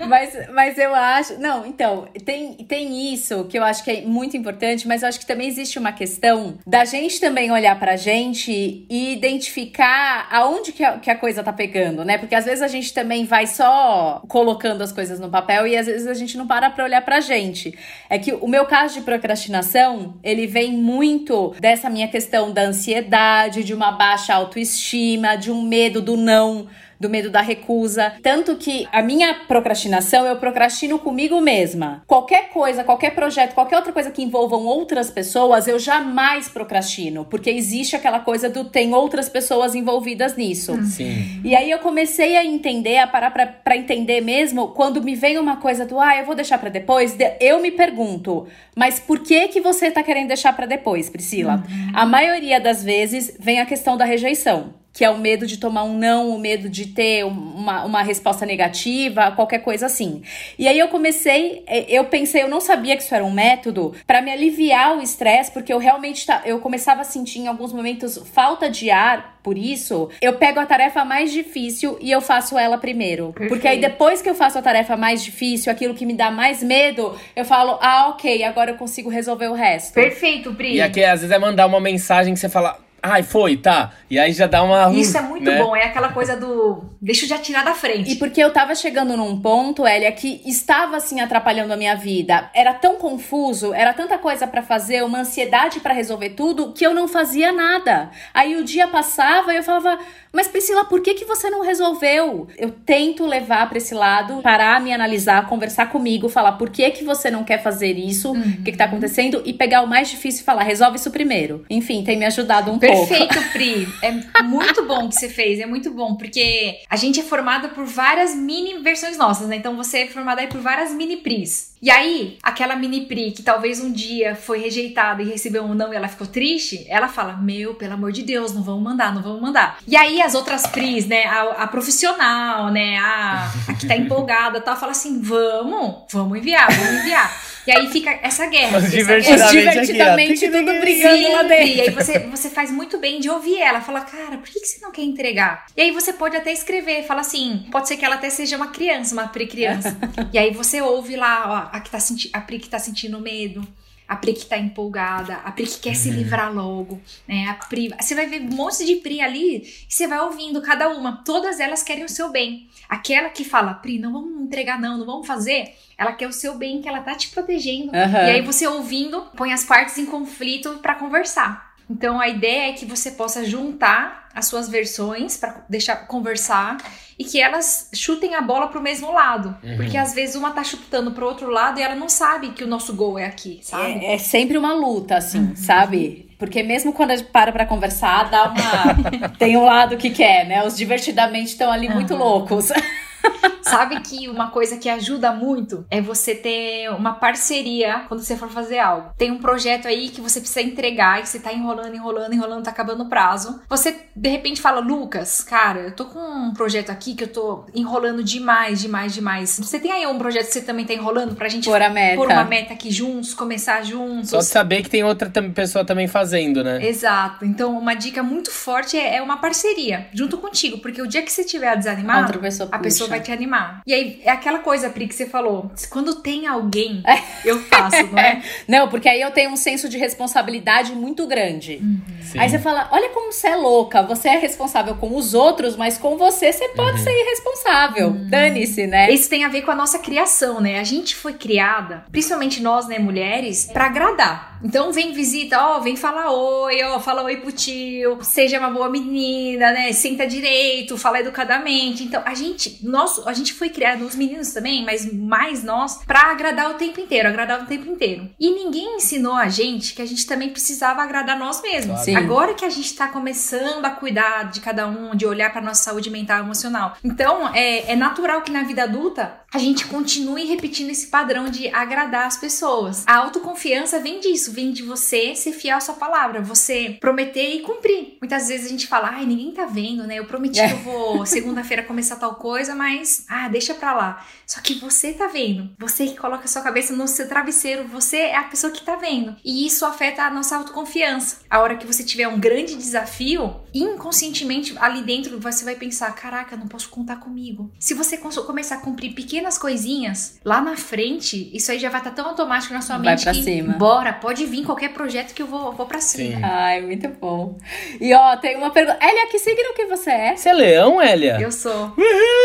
mas, mas eu acho. Não, então, tem, tem isso que eu acho que é muito importante, mas eu acho que também existe uma questão da gente também olhar pra gente e identificar aonde que a, que a coisa tá pegando, né? Porque às vezes a gente também vai só colocando as coisas no papel e às vezes a gente não para pra olhar pra gente. É que o meu caso de procrastinação, ele vem muito dessa minha questão da ansiedade, de uma baixa autoestima, de um medo do não do medo da recusa. Tanto que a minha procrastinação, eu procrastino comigo mesma. Qualquer coisa, qualquer projeto, qualquer outra coisa que envolvam outras pessoas, eu jamais procrastino. Porque existe aquela coisa do tem outras pessoas envolvidas nisso. Hum. Sim. E aí eu comecei a entender, a parar pra, pra entender mesmo, quando me vem uma coisa do, ah, eu vou deixar para depois, eu me pergunto, mas por que que você tá querendo deixar para depois, Priscila? Uhum. A maioria das vezes vem a questão da rejeição que é o medo de tomar um não, o medo de ter uma, uma resposta negativa, qualquer coisa assim. E aí eu comecei, é, eu pensei, eu não sabia que isso era um método para me aliviar o estresse, porque eu realmente eu começava a sentir em alguns momentos falta de ar por isso, eu pego a tarefa mais difícil e eu faço ela primeiro. Perfeito. Porque aí depois que eu faço a tarefa mais difícil, aquilo que me dá mais medo, eu falo, ah, ok, agora eu consigo resolver o resto. Perfeito, Pri. E aqui às vezes é mandar uma mensagem que você fala, Ai, foi, tá. E aí já dá uma. Isso é muito né? bom, é aquela coisa do. Deixa eu já tirar da frente. E porque eu tava chegando num ponto, Elia, que estava assim atrapalhando a minha vida. Era tão confuso, era tanta coisa para fazer, uma ansiedade para resolver tudo, que eu não fazia nada. Aí o dia passava e eu falava, mas Priscila, por que, que você não resolveu? Eu tento levar para esse lado, parar, me analisar, conversar comigo, falar por que, que você não quer fazer isso, o uhum. que, que tá acontecendo, e pegar o mais difícil e falar, resolve isso primeiro. Enfim, tem me ajudado um Perfeito, Pri. É muito bom que você fez, é muito bom, porque a gente é formada por várias mini versões nossas, né? Então você é formada aí por várias mini Pris. E aí, aquela mini Pri que talvez um dia foi rejeitada e recebeu um não e ela ficou triste, ela fala: Meu, pelo amor de Deus, não vamos mandar, não vamos mandar. E aí as outras Pris, né, a, a profissional, né, a, a, que tá empolgada tal, fala assim: Vamos, vamos enviar, vamos enviar. E aí fica essa guerra. Os divertidamente, divertidamente aqui, tudo brigando Sim, lá dentro. E aí você, você faz muito bem de ouvir ela. Fala, cara, por que, que você não quer entregar? E aí você pode até escrever, fala assim: pode ser que ela até seja uma criança, uma pre-criança. e aí você ouve lá, ó, a, que tá senti a Pri que tá sentindo medo, a Pri que tá empolgada, a Pri que quer uhum. se livrar logo, né? A Pri, você vai ver um monte de Pri ali e você vai ouvindo cada uma. Todas elas querem o seu bem. Aquela que fala, Pri, não vamos entregar não, não vamos fazer. Ela quer o seu bem, que ela tá te protegendo. Uhum. E aí você ouvindo, põe as partes em conflito para conversar. Então a ideia é que você possa juntar as suas versões para deixar conversar e que elas chutem a bola pro mesmo lado. Uhum. Porque às vezes uma tá chutando pro outro lado e ela não sabe que o nosso gol é aqui, sabe? É, é sempre uma luta, assim, uhum. sabe? Porque mesmo quando a gente para pra conversar, dá uma. Tem um lado que quer, né? Os divertidamente estão ali uhum. muito loucos. Sabe que uma coisa que ajuda muito é você ter uma parceria quando você for fazer algo. Tem um projeto aí que você precisa entregar e você tá enrolando, enrolando, enrolando, tá acabando o prazo. Você de repente fala, Lucas, cara, eu tô com um projeto aqui que eu tô enrolando demais, demais, demais. Você tem aí um projeto que você também tá enrolando pra gente Pôr a meta. pôr uma meta aqui juntos, começar juntos? Só de saber que tem outra pessoa também fazendo, né? Exato. Então, uma dica muito forte é, é uma parceria junto contigo, porque o dia que você estiver desanimado, Outra pessoa a pessoa puxa. Vai te animar. E aí, é aquela coisa, Pri, que você falou. Quando tem alguém, É. eu faço, não é? Não, porque aí eu tenho um senso de responsabilidade muito grande. Sim. Aí você fala, olha como você é louca, você é responsável com os outros, mas com você você pode ser irresponsável. Dane-se, né? Isso tem a ver com a nossa criação, né? A gente foi criada, principalmente nós, né, mulheres, pra agradar. Então vem visita, ó, vem falar oi, ó, fala oi pro tio, seja uma boa menina, né? Senta direito, fala educadamente. Então a gente, nós, a gente foi criado, os meninos também, mas mais nós, pra agradar o tempo inteiro, agradar o tempo inteiro. E ninguém ensinou a gente que a gente também precisava agradar nós mesmos. Claro. Agora que a gente tá começando a cuidar de cada um, de olhar pra nossa saúde mental e emocional. Então, é, é natural que na vida adulta a gente continue repetindo esse padrão de agradar as pessoas. A autoconfiança vem disso, vem de você ser fiel à sua palavra, você prometer e cumprir. Muitas vezes a gente fala, ai, ninguém tá vendo, né? Eu prometi que eu vou segunda-feira começar tal coisa, mas, ah, deixa pra lá. Só que você tá vendo. Você que coloca a sua cabeça no seu travesseiro, você é a pessoa que tá vendo. E isso afeta a nossa autoconfiança. A hora que você tiver um grande desafio, inconscientemente ali dentro você vai pensar: caraca, não posso contar comigo. Se você começar a cumprir pequenas coisinhas, lá na frente, isso aí já vai estar tão automático na sua Vai mente pra que cima. bora, pode vir qualquer projeto que eu vou, vou pra cima. Sim. Ai, muito bom. E ó, tem uma pergunta. Elia, que signo que você é? Você é leão, Elia? Eu sou.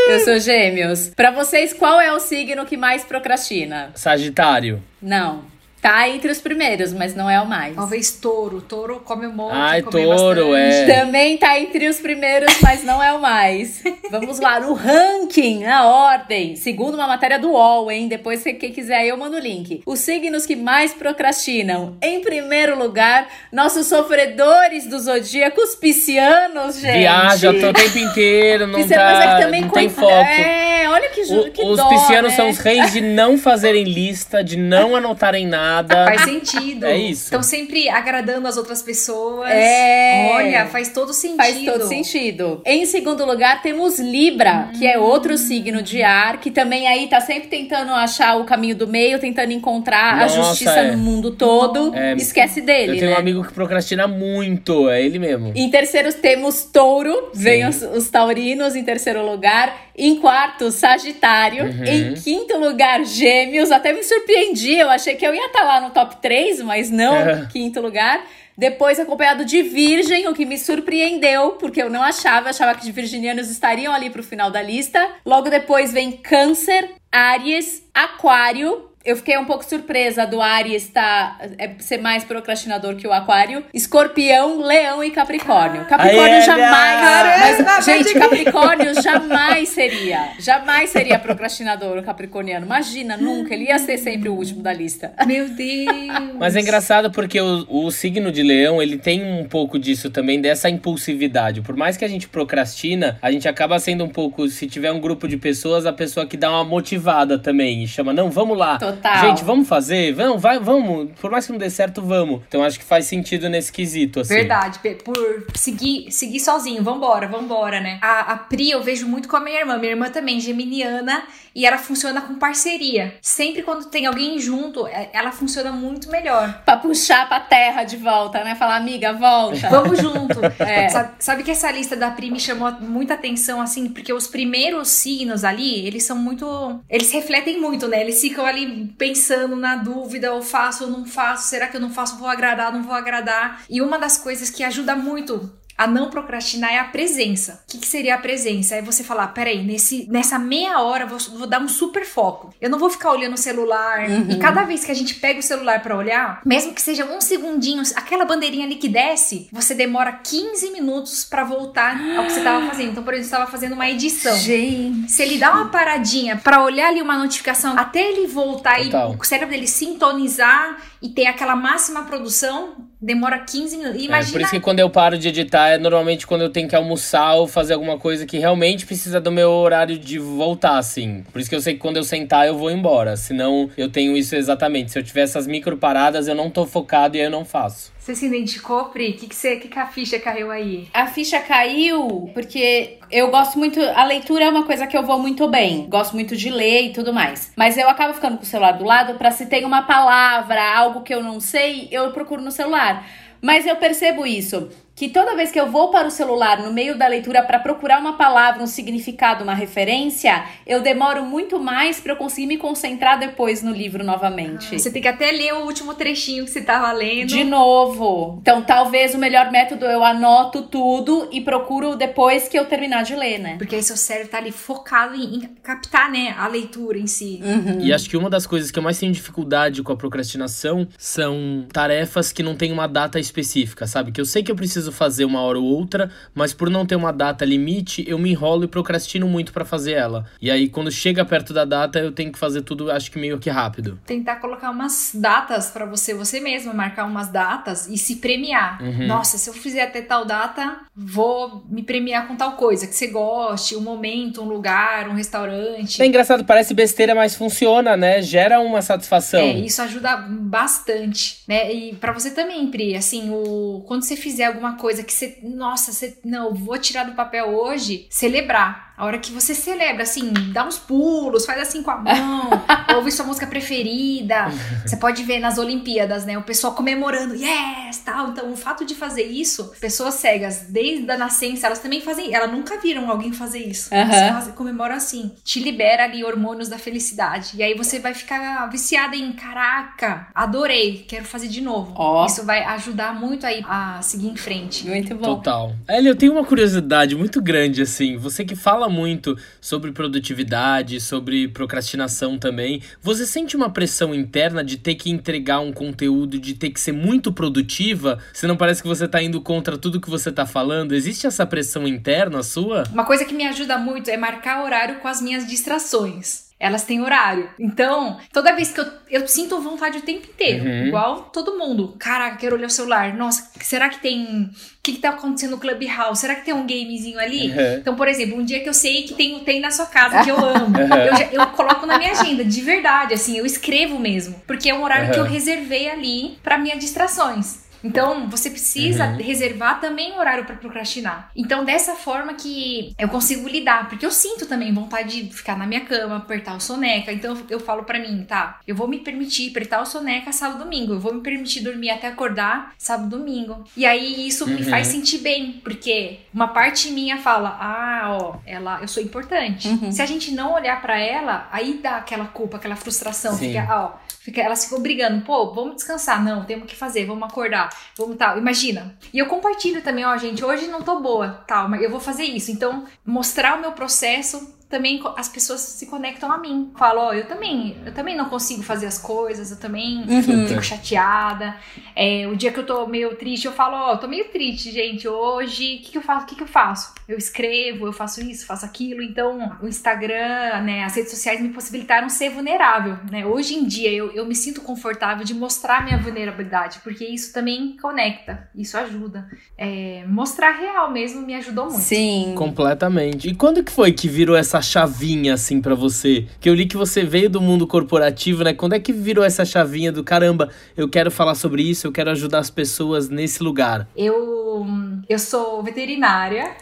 Eu sou gêmeos. Pra vocês, qual é o signo que mais procrastina? Sagitário. Não. Tá entre os primeiros, mas não é o mais. Talvez touro. Touro come um monte, Ai, come touro, bastante. é. Também tá entre os primeiros, mas não é o mais. Vamos lá, no ranking, na ordem. Segundo uma matéria do UOL, hein? Depois, se quem quiser aí, eu mando o link. Os signos que mais procrastinam. Em primeiro lugar, nossos sofredores do zodíaco, os piscianos, gente. Viaja o tempo inteiro, não, Pisciano, tá, mas é que também não tem foco. É, olha que. O- que os dó, piscianos né? são os reis de não fazerem lista, de não anotarem nada. Faz sentido. É isso. Estão sempre agradando as outras pessoas. É. Olha, faz todo sentido. Faz todo sentido. Em segundo lugar, temos Libra, que é outro signo de ar, que também aí tá sempre tentando achar o caminho do meio, tentando encontrar a Nossa, justiça é. no mundo todo. É. Esquece dele, Eu tenho né? um amigo que procrastina muito, é ele mesmo. Em terceiro temos Touro, vem os, os taurinos em terceiro lugar. Em quarto, Sagitário. Uhum. Em quinto lugar, Gêmeos. Até me surpreendi, eu achei que eu ia estar lá no top 3, mas não, É. quinto lugar. Depois acompanhado de Virgem, o que me surpreendeu, porque eu não achava, eu achava que de virginianos estariam ali pro final da lista. Logo depois vem Câncer, Áries, Aquário. Eu fiquei um pouco surpresa do Aries tá, é, ser mais procrastinador que o Aquário. Escorpião, Leão e Capricórnio. Capricórnio Aê, jamais. Mas, gente, Capricórnio jamais seria. Jamais seria procrastinador o Capricorniano. Imagina, nunca. Ele ia ser sempre o último da lista. Meu Deus. Mas é engraçado porque o, o signo de leão, ele tem um pouco disso também, dessa impulsividade. Por mais que a gente procrastina, a gente acaba sendo um pouco, se tiver um grupo de pessoas, a pessoa que dá uma motivada também. E chama, não, vamos lá. Total. Gente, vamos fazer? Vamos, vai, vamos. Por mais que não dê certo, vamos. Então acho que faz sentido nesse quesito, assim. Verdade, por seguir, seguir sozinho, vambora, vambora, né? A, a Pri eu vejo muito com a minha irmã. Minha irmã também, geminiana, e ela funciona com parceria. Sempre quando tem alguém junto, é- ela funciona muito melhor. Pra puxar pra terra de volta, né? Falar, amiga, volta. Vamos junto. É. sabe, sabe que essa lista da Pri me chamou muita atenção, assim, porque os primeiros signos ali, eles são muito. Eles refletem muito, né? Eles ficam ali pensando na dúvida, eu faço ou não faço, será que eu não faço, vou agradar, não vou agradar. E uma das coisas que ajuda muito. A não procrastinar é a presença. O que, que seria a presença? É você falar: peraí, nesse, nessa meia hora eu vou, vou dar um super foco. Eu não vou ficar olhando o celular. E cada vez que a gente pega o celular pra olhar, mesmo que seja um segundinho, aquela bandeirinha ali que desce, você demora 15 minutos pra voltar ao que você tava fazendo. Então, por exemplo, você tava fazendo uma edição. Gente. Se ele dá uma paradinha pra olhar ali uma notificação, até ele voltar Total. e o cérebro dele sintonizar e ter aquela máxima produção, demora 15 minutos. É, Imagina. por isso que quando eu paro de editar, é normalmente quando eu tenho que almoçar ou fazer alguma coisa que realmente precisa do meu horário de voltar, assim. Por isso que eu sei que quando eu sentar, eu vou embora. Senão, eu tenho isso exatamente. Se eu tiver essas micro paradas, eu não tô focado e aí eu não faço. Você se identificou, Pri? O que, que, você, que, que a ficha caiu aí? A ficha caiu porque eu gosto muito. A leitura é uma coisa que eu vou muito bem. Gosto muito de ler e tudo mais. Mas eu acabo ficando com o celular do lado pra se tem uma palavra, algo que eu não sei, eu procuro no celular. Mas eu percebo isso que toda vez que eu vou para o celular no meio da leitura para procurar uma palavra, um significado, uma referência, eu demoro muito mais para eu conseguir me concentrar depois no livro novamente. Você tem que até ler o último trechinho que você tava lendo. De novo. Então, talvez o melhor método eu anoto tudo e procuro depois que eu terminar de ler, né? Porque aí seu cérebro tá ali focado em, em captar, né, a leitura em si. Uhum. E acho que uma das coisas que eu mais tenho dificuldade com a procrastinação são tarefas que não têm uma data específica, sabe? Que eu sei que eu preciso fazer uma hora ou outra, mas por não ter uma data limite, eu me enrolo e procrastino muito para fazer ela. E aí, quando chega perto da data, eu tenho que fazer tudo, acho que meio que rápido. Tentar colocar umas datas para você, você mesma, marcar umas datas e se premiar. Uhum. Nossa, se eu fizer até tal data, vou me premiar com tal coisa que você goste, um momento, um lugar, um restaurante. É engraçado, parece besteira, mas funciona, né? Gera uma satisfação. É, isso ajuda bastante, né? E para você também, Pri, assim, o quando você fizer alguma coisa que você, nossa, você não, vou tirar do papel hoje, celebrar. A hora que você celebra, assim, dá uns pulos, faz assim com a mão, ouve sua música preferida. Você pode ver nas Olimpíadas, né? O pessoal comemorando, yes, tal. Então, o fato de fazer isso, pessoas cegas, desde a nascença, elas também fazem. Elas nunca viram alguém fazer isso. Elas Aham. fazem, comemoram assim. Te libera ali hormônios da felicidade. E aí você vai ficar viciada em caraca, adorei, quero fazer de novo. Ó. Isso vai ajudar muito aí a seguir em frente. Muito bom. Total. Ellie, eu tenho uma curiosidade muito grande, assim. Você que fala muito sobre produtividade, sobre procrastinação também. Você sente uma pressão interna de ter que entregar um conteúdo, de ter que ser muito produtiva? Se não parece que você tá indo contra tudo que você tá falando? Existe essa pressão interna sua? Uma coisa que me ajuda muito é marcar horário com as minhas distrações. Elas têm horário. Então, toda vez que eu, eu sinto vontade o tempo inteiro, Uhum. igual todo mundo. Caraca, quero olhar o celular. Nossa, será que tem. O que, que tá acontecendo no Clubhouse? Será que tem um gamezinho ali? Uhum. Então, por exemplo, um dia que eu sei que tem, tem na sua casa, que eu amo, eu, já- eu coloco na minha agenda, de verdade, assim, eu escrevo mesmo. Porque é um horário que eu Uhum. reservei ali pra minhas distrações. Então, você precisa Uhum. reservar também horário pra procrastinar. Então, dessa forma que eu consigo lidar, porque eu sinto também vontade de ficar na minha cama, apertar o soneca. Então, eu falo pra mim, tá, eu vou me permitir apertar o soneca sábado domingo, eu vou me permitir dormir até acordar sábado domingo. E aí isso me Uhum. faz sentir bem, porque uma parte minha fala: "Ah, ó, ela, eu sou importante". Se a gente não olhar pra ela, aí dá aquela culpa, aquela frustração, Sim. fica, ó, Fica, elas ficam brigando, pô, vamos descansar. Não, temos que fazer, vamos acordar, vamos tal. Imagina. E eu compartilho também, ó, gente, hoje não tô boa, tal, mas eu vou fazer isso. Então, mostrar o meu processo também as pessoas se conectam a mim. Falo, ó, eu também, eu também não consigo fazer as coisas, eu também Super. fico chateada. É, o dia que eu tô meio triste, eu falo, ó, eu tô meio triste, gente, hoje, o que, que eu faço? O que, que eu faço? Eu escrevo, eu faço isso, faço aquilo. Então, o Instagram, né, as redes sociais me possibilitaram ser vulnerável, né? Hoje em dia, eu, eu me sinto confortável de mostrar minha vulnerabilidade, porque isso também conecta, isso ajuda. É, mostrar real mesmo me ajudou muito. Sim. Completamente. E quando que foi que virou essa chavinha assim pra você? Que eu li que você veio do mundo corporativo, né? Quando é que virou essa chavinha do caramba, eu quero falar sobre isso, eu quero ajudar as pessoas nesse lugar? Eu, eu sou veterinária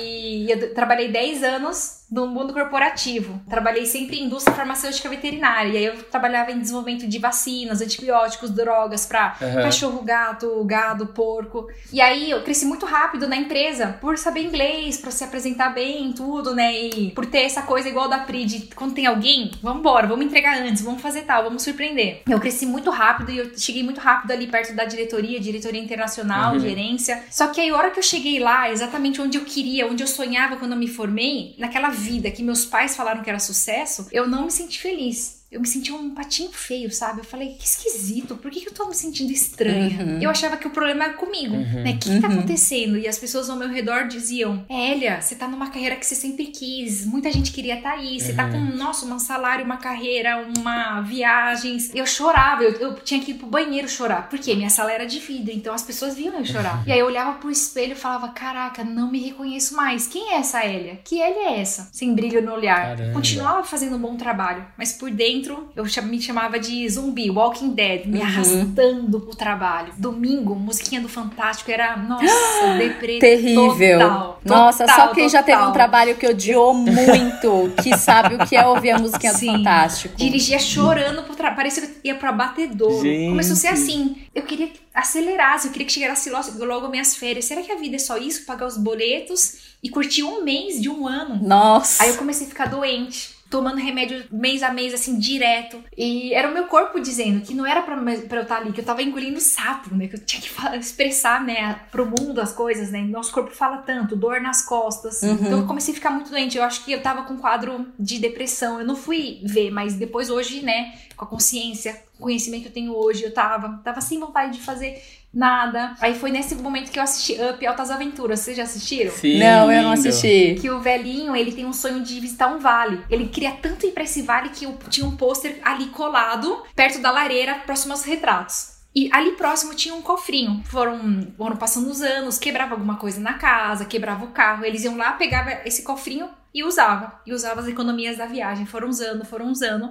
e eu trabalhei 10 anos no mundo corporativo. Trabalhei sempre em indústria farmacêutica veterinária. E aí eu trabalhava em desenvolvimento de vacinas, antibióticos, drogas para Aham. cachorro, gato, gado, porco. E aí eu cresci muito rápido na empresa por saber inglês, para se apresentar bem, tudo, né? E por ter essa coisa igual da Pri, de quando tem alguém, vamos embora, vamos entregar antes, vamos fazer tal, vamos surpreender. Eu cresci muito rápido e eu cheguei muito rápido ali perto da diretoria, diretoria internacional, Uhum. gerência. Só que aí a hora que eu cheguei lá, exatamente onde eu queria, onde eu sonhava quando eu me formei, naquela vida que meus pais falaram que era sucesso, eu não me senti feliz. Eu me sentia um patinho feio, sabe? Eu falei, que esquisito, por que, que eu tô me sentindo estranha? Uhum. Eu achava que o problema era comigo, uhum. né? O que, que tá uhum. acontecendo? E as pessoas ao meu redor diziam, Elia, você tá numa carreira que você sempre quis, muita gente queria estar tá aí, você tá com, uhum. nossa, um salário, uma carreira, uma viagens. Eu chorava, eu, eu tinha que ir pro banheiro chorar, porque minha sala era de vidro, então as pessoas viam eu chorar. Uhum. E aí eu olhava pro espelho e falava, caraca, não me reconheço mais. Quem é essa Elia? Que Elia é essa? Sem brilho no olhar. Caramba. Continuava fazendo um bom trabalho, mas por dentro eu me chamava de zumbi, Walking Dead, me uhum. arrastando pro trabalho. Domingo, musiquinha do Fantástico era, nossa, deprê Terrível. Total, nossa, total, só quem total. já teve um trabalho que odiou muito, que sabe o que é ouvir a musiquinha Sim. do Fantástico. Dirigia chorando pro trabalho, parecia que ia pro abatedor. Gente. Começou a ser assim. Eu queria que acelerasse, eu queria que chegasse logo minhas férias. Será que a vida é só isso? Pagar os boletos e curtir um mês de um ano? Nossa. Aí eu comecei a ficar doente tomando remédio mês a mês, assim, direto. E era o meu corpo dizendo que não era pra, pra eu estar ali, que eu tava engolindo sapo, né? Que eu tinha que falar, expressar, né, pro mundo as coisas, né? Nosso corpo fala tanto, dor nas costas. Uhum. Então eu comecei a ficar muito doente. Eu acho que eu tava com um quadro de depressão. Eu não fui ver, mas depois hoje, né, com a consciência, o conhecimento que eu tenho hoje, eu tava, tava sem vontade de fazer nada. Aí foi nesse momento que eu assisti Up Altas Aventuras. Vocês já assistiram? Sim, não, eu não assisti. Que o velhinho, ele tem um sonho de visitar um vale. Ele queria tanto ir pra esse vale que tinha um pôster ali colado, perto da lareira, próximo aos retratos. E ali próximo tinha um cofrinho. Foram, foram passando os anos, quebrava alguma coisa na casa, quebrava o carro. Eles iam lá, pegava esse cofrinho e usava. E usava as economias da viagem. Foram usando, foram usando.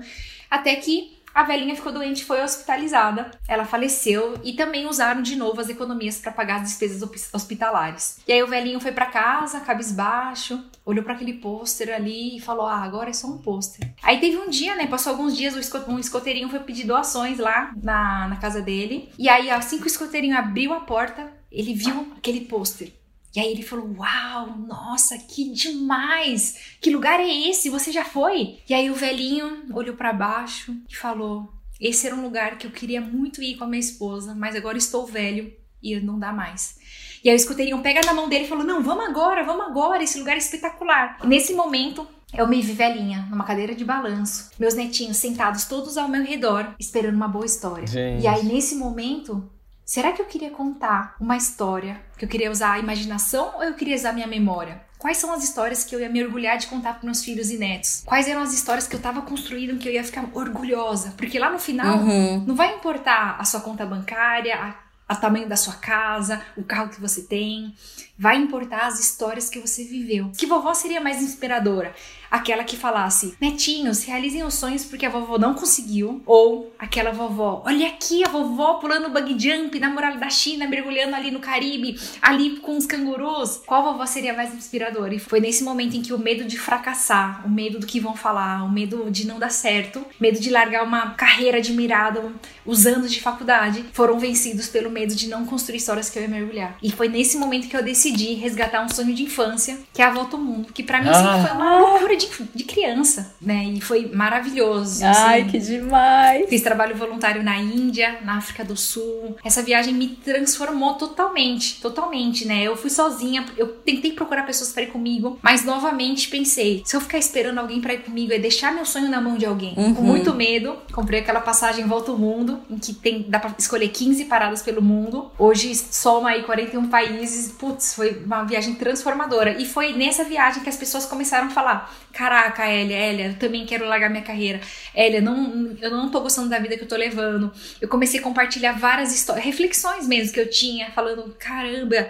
Até que a velhinha ficou doente foi hospitalizada. Ela faleceu e também usaram de novo as economias para pagar as despesas hospitalares. E aí o velhinho foi para casa, cabisbaixo, olhou para aquele pôster ali e falou: "Ah, agora é só um pôster". Aí teve um dia, né, passou alguns dias, um escoteirinho foi pedir doações lá na, na casa dele. E aí assim que o escoteirinho abriu a porta, ele viu aquele pôster. E aí ele falou: Uau, nossa, que demais! Que lugar é esse? Você já foi? E aí o velhinho olhou para baixo e falou: Esse era um lugar que eu queria muito ir com a minha esposa, mas agora estou velho e não dá mais. E aí o escuteirinho pega na mão dele e falou: Não, vamos agora, vamos agora, esse lugar é espetacular. E nesse momento, eu me vi velhinha, numa cadeira de balanço, meus netinhos sentados todos ao meu redor, esperando uma boa história. Gente. E aí, nesse momento, Será que eu queria contar uma história? Que eu queria usar a imaginação ou eu queria usar a minha memória? Quais são as histórias que eu ia me orgulhar de contar para meus filhos e netos? Quais eram as histórias que eu estava construindo que eu ia ficar orgulhosa? Porque lá no final uhum. não vai importar a sua conta bancária, a, a tamanho da sua casa, o carro que você tem. Vai importar as histórias que você viveu. Que vovó seria mais inspiradora? Aquela que falasse: Netinhos, realizem os sonhos porque a vovó não conseguiu. Ou aquela vovó: Olha aqui a vovó pulando bug jump na muralha da China, mergulhando ali no Caribe, ali com os cangurus. Qual vovó seria mais inspiradora? E foi nesse momento em que o medo de fracassar, o medo do que vão falar, o medo de não dar certo, medo de largar uma carreira admirada, os anos de faculdade, foram vencidos pelo medo de não construir histórias que eu ia mergulhar. E foi nesse momento que eu decidi resgatar um sonho de infância, que é a volta ao mundo, que para mim ah. sempre foi uma loucura de de, de criança, né? E foi maravilhoso. Ai, assim. que demais! Fiz trabalho voluntário na Índia, na África do Sul. Essa viagem me transformou totalmente, totalmente, né? Eu fui sozinha, eu tentei procurar pessoas para ir comigo, mas novamente pensei, se eu ficar esperando alguém para ir comigo, é deixar meu sonho na mão de alguém. Uhum. Com muito medo, comprei aquela passagem Volta ao Mundo, em que tem, dá pra escolher 15 paradas pelo mundo. Hoje soma aí 41 países. Putz, foi uma viagem transformadora. E foi nessa viagem que as pessoas começaram a falar: Caraca, Elia, Elia, eu também quero largar minha carreira. Elia, não, eu não tô gostando da vida que eu tô levando. Eu comecei a compartilhar várias histórias, reflexões mesmo que eu tinha, falando: caramba,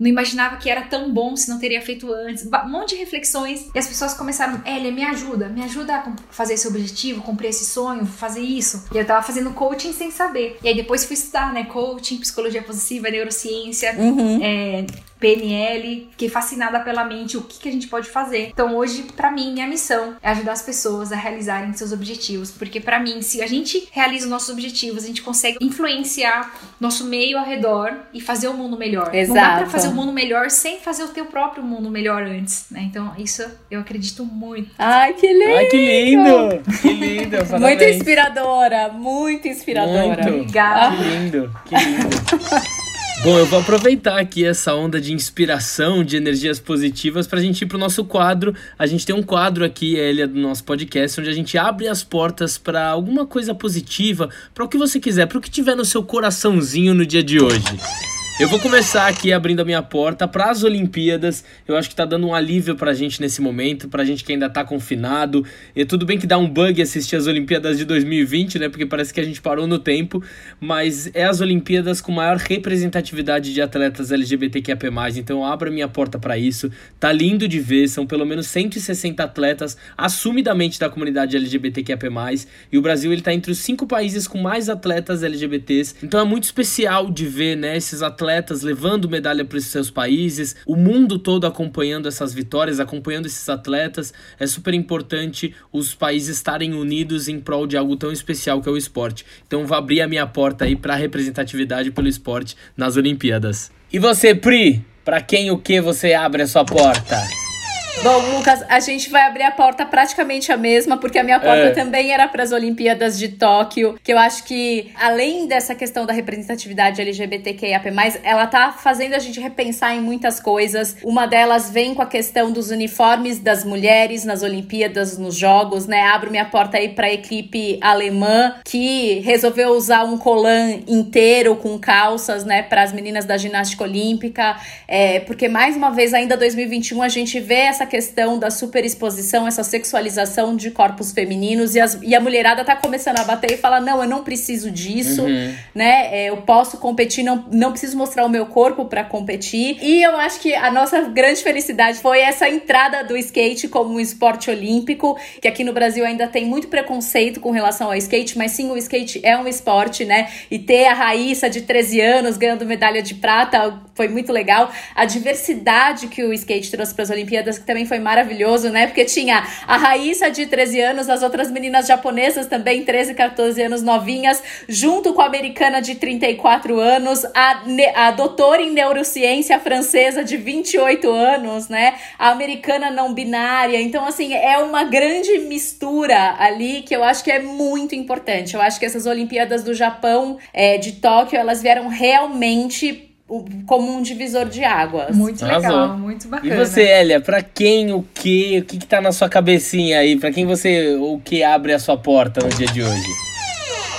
não imaginava que era tão bom se não teria feito antes. Um monte de reflexões. E as pessoas começaram, Elia, me ajuda, me ajuda a fazer esse objetivo, cumprir esse sonho, fazer isso. E eu tava fazendo coaching sem saber. E aí depois fui estudar, né? Coaching, psicologia positiva, neurociência, uhum. é, PNL, fiquei fascinada pela mente, o que, que a gente pode fazer. Então hoje, para mim, minha missão é ajudar as pessoas a realizarem seus objetivos, porque para mim, se a gente realiza os nossos objetivos, a gente consegue influenciar nosso meio ao redor e fazer o mundo melhor. Exato. Não dá pra fazer o mundo melhor sem fazer o teu próprio mundo melhor antes, né? Então isso eu acredito muito. Ai, que lindo! Ai, que lindo! Que lindo! Muito inspiradora, muito inspiradora. Muito. Obrigada. Que lindo, que lindo. Bom, eu vou aproveitar aqui essa onda de inspiração, de energias positivas, pra gente ir pro nosso quadro. A gente tem um quadro aqui, ele é do nosso podcast, onde a gente abre as portas para alguma coisa positiva, para o que você quiser, para o que tiver no seu coraçãozinho no dia de hoje. Eu vou começar aqui abrindo a minha porta para as Olimpíadas. Eu acho que tá dando um alívio pra gente nesse momento, pra gente que ainda tá confinado. E tudo bem que dá um bug assistir as Olimpíadas de 2020, né? Porque parece que a gente parou no tempo, mas é as Olimpíadas com maior representatividade de atletas LGBTQIA+, então eu abro a minha porta para isso. Tá lindo de ver, são pelo menos 160 atletas assumidamente da comunidade LGBTQIA+, e o Brasil ele tá entre os cinco países com mais atletas LGBTs. Então é muito especial de ver, né, esses atletas atletas levando medalha para os seus países, o mundo todo acompanhando essas vitórias, acompanhando esses atletas. É super importante os países estarem unidos em prol de algo tão especial que é o esporte. Então vou abrir a minha porta aí para representatividade pelo esporte nas Olimpíadas. E você, Pri, para quem o que você abre a sua porta? Bom, Lucas, a gente vai abrir a porta praticamente a mesma, porque a minha porta é. também era para as Olimpíadas de Tóquio, que eu acho que, além dessa questão da representatividade LGBTQIAP+, ela tá fazendo a gente repensar em muitas coisas. Uma delas vem com a questão dos uniformes das mulheres nas Olimpíadas, nos Jogos, né? Abro minha porta aí para a equipe alemã, que resolveu usar um colan inteiro com calças, né, para as meninas da ginástica olímpica, é, porque mais uma vez, ainda 2021, a gente vê essa essa questão da superexposição, essa sexualização de corpos femininos e, as, e a mulherada tá começando a bater e falar: não, eu não preciso disso, uhum. né? É, eu posso competir, não, não preciso mostrar o meu corpo para competir. E eu acho que a nossa grande felicidade foi essa entrada do skate como um esporte olímpico, que aqui no Brasil ainda tem muito preconceito com relação ao skate, mas sim, o skate é um esporte, né? E ter a Raíssa de 13 anos ganhando medalha de prata foi muito legal. A diversidade que o skate trouxe para as Olimpíadas, que também foi maravilhoso, né? Porque tinha a Raíssa de 13 anos, as outras meninas japonesas também, 13, 14 anos novinhas, junto com a americana de 34 anos, a, a doutora em neurociência francesa de 28 anos, né? A americana não binária. Então, assim, é uma grande mistura ali que eu acho que é muito importante. Eu acho que essas Olimpíadas do Japão, é, de Tóquio, elas vieram realmente como um divisor de águas. Muito legal, muito bacana. E você, Elia, pra quem o que, o que, que tá na sua cabecinha aí? Pra quem você, o que abre a sua porta no dia de hoje?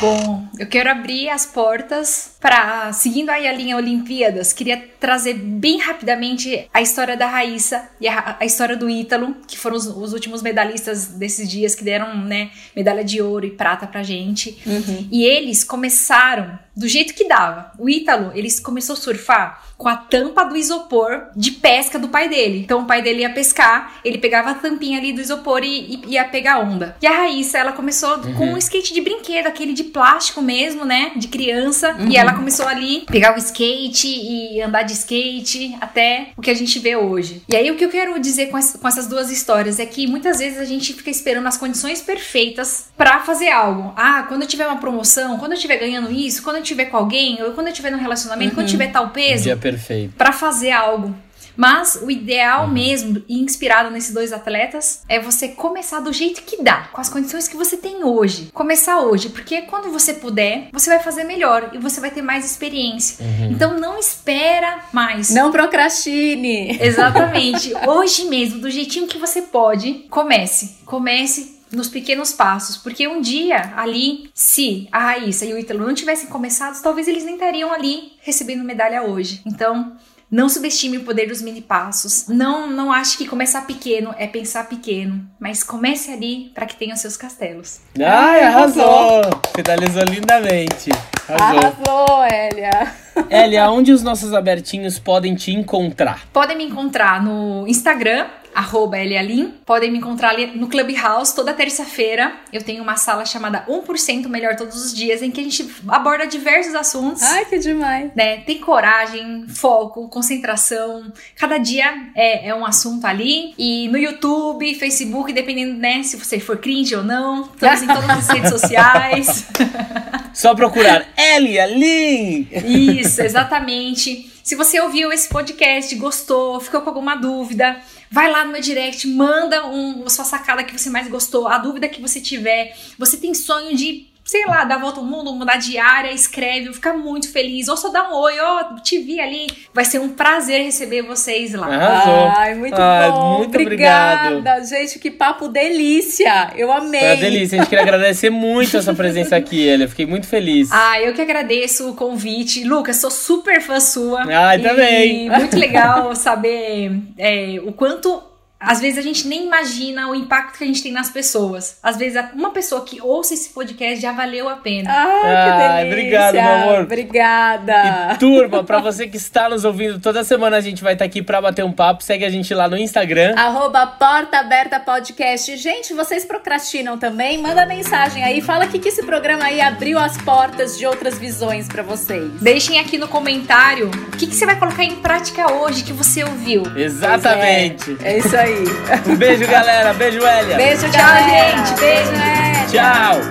Bom, eu quero abrir as portas para, seguindo aí a linha Olimpíadas, queria trazer bem rapidamente a história da Raíssa e a, a história do Ítalo, que foram os, os, últimos medalhistas desses dias que deram, né, medalha de ouro e prata pra gente. Uhum. E eles começaram do jeito que dava. O Ítalo, ele começou a surfar com a tampa do isopor de pesca do pai dele. Então o pai dele ia pescar, ele pegava a tampinha ali do isopor e, e ia pegar onda. E a Raíssa, ela começou uhum. com um skate de brinquedo, aquele de plástico mesmo, né? De criança. Uhum. E ela começou ali pegar o skate e andar de skate até o que a gente vê hoje. E aí o que eu quero dizer com, com essas duas histórias é que muitas vezes a gente fica esperando as condições perfeitas para fazer algo. Ah, quando eu tiver uma promoção, quando eu estiver ganhando isso, quando eu estiver com alguém, ou quando eu estiver num relacionamento, uhum. quando eu tiver tal peso. Dia perfeito. Para fazer algo. Mas o ideal uhum. mesmo, e inspirado nesses dois atletas, é você começar do jeito que dá, com as condições que você tem hoje. Começar hoje, porque quando você puder, você vai fazer melhor e você vai ter mais experiência. Uhum. Então não espera mais. Não procrastine. Exatamente. hoje mesmo, do jeitinho que você pode, comece. Comece nos pequenos passos, porque um dia ali, se a Raíssa e o Ítalo não tivessem começado, talvez eles nem estariam ali recebendo medalha hoje. Então, não subestime o poder dos mini passos. Não, não ache que começar pequeno é pensar pequeno, mas comece ali para que tenha os seus castelos. Ai, arrasou! Finalizou lindamente. Arrasou, arrasou Elia. Elia, onde os nossos abertinhos podem te encontrar? Podem me encontrar no Instagram, arroba Elialim. Podem me encontrar ali no Clubhouse toda terça-feira. Eu tenho uma sala chamada 1% Melhor Todos os Dias, em que a gente aborda diversos assuntos. Ai, que demais! Né? Tem coragem, foco, concentração. Cada dia é, é um assunto ali. E no YouTube, Facebook, dependendo, né, se você for cringe ou não. Estamos em todas as redes sociais. Só procurar Elia Lin! Isso, exatamente. Se você ouviu esse podcast, gostou, ficou com alguma dúvida, vai lá no meu direct, manda um, a sua sacada que você mais gostou, a dúvida que você tiver. Você tem sonho de sei lá, dar a volta ao mundo, mudar de área, escreve, eu ficar muito feliz. Ou só dá um oi, ó, te vi ali. Vai ser um prazer receber vocês lá. Arrasou. Ai, muito Ai, bom. muito Obrigada. obrigado. Gente, que papo delícia. Eu amei. Foi uma delícia. A gente queria agradecer muito a sua presença aqui, Elia. Fiquei muito feliz. Ah, eu que agradeço o convite. Lucas, sou super fã sua. Ai, E também. Muito legal saber é, o quanto. Às vezes a gente nem imagina o impacto que a gente tem nas pessoas. Às vezes uma pessoa que ouça esse podcast já valeu a pena. Ai, que Ai, delícia. obrigado, meu amor. Obrigada. E turma, pra você que está nos ouvindo, toda semana a gente vai estar aqui pra bater um papo. Segue a gente lá no Instagram. Arroba Porta Aberta Podcast. Gente, vocês procrastinam também? Manda mensagem aí. Fala que, que esse programa aí abriu as portas de outras visões pra vocês. Deixem aqui no comentário o que, que você vai colocar em prática hoje que você ouviu. Exatamente. É, é isso aí. Um beijo, galera. Beijo, Elia. Beijo, Tchau, galera. gente. Beijo. Ed. Tchau.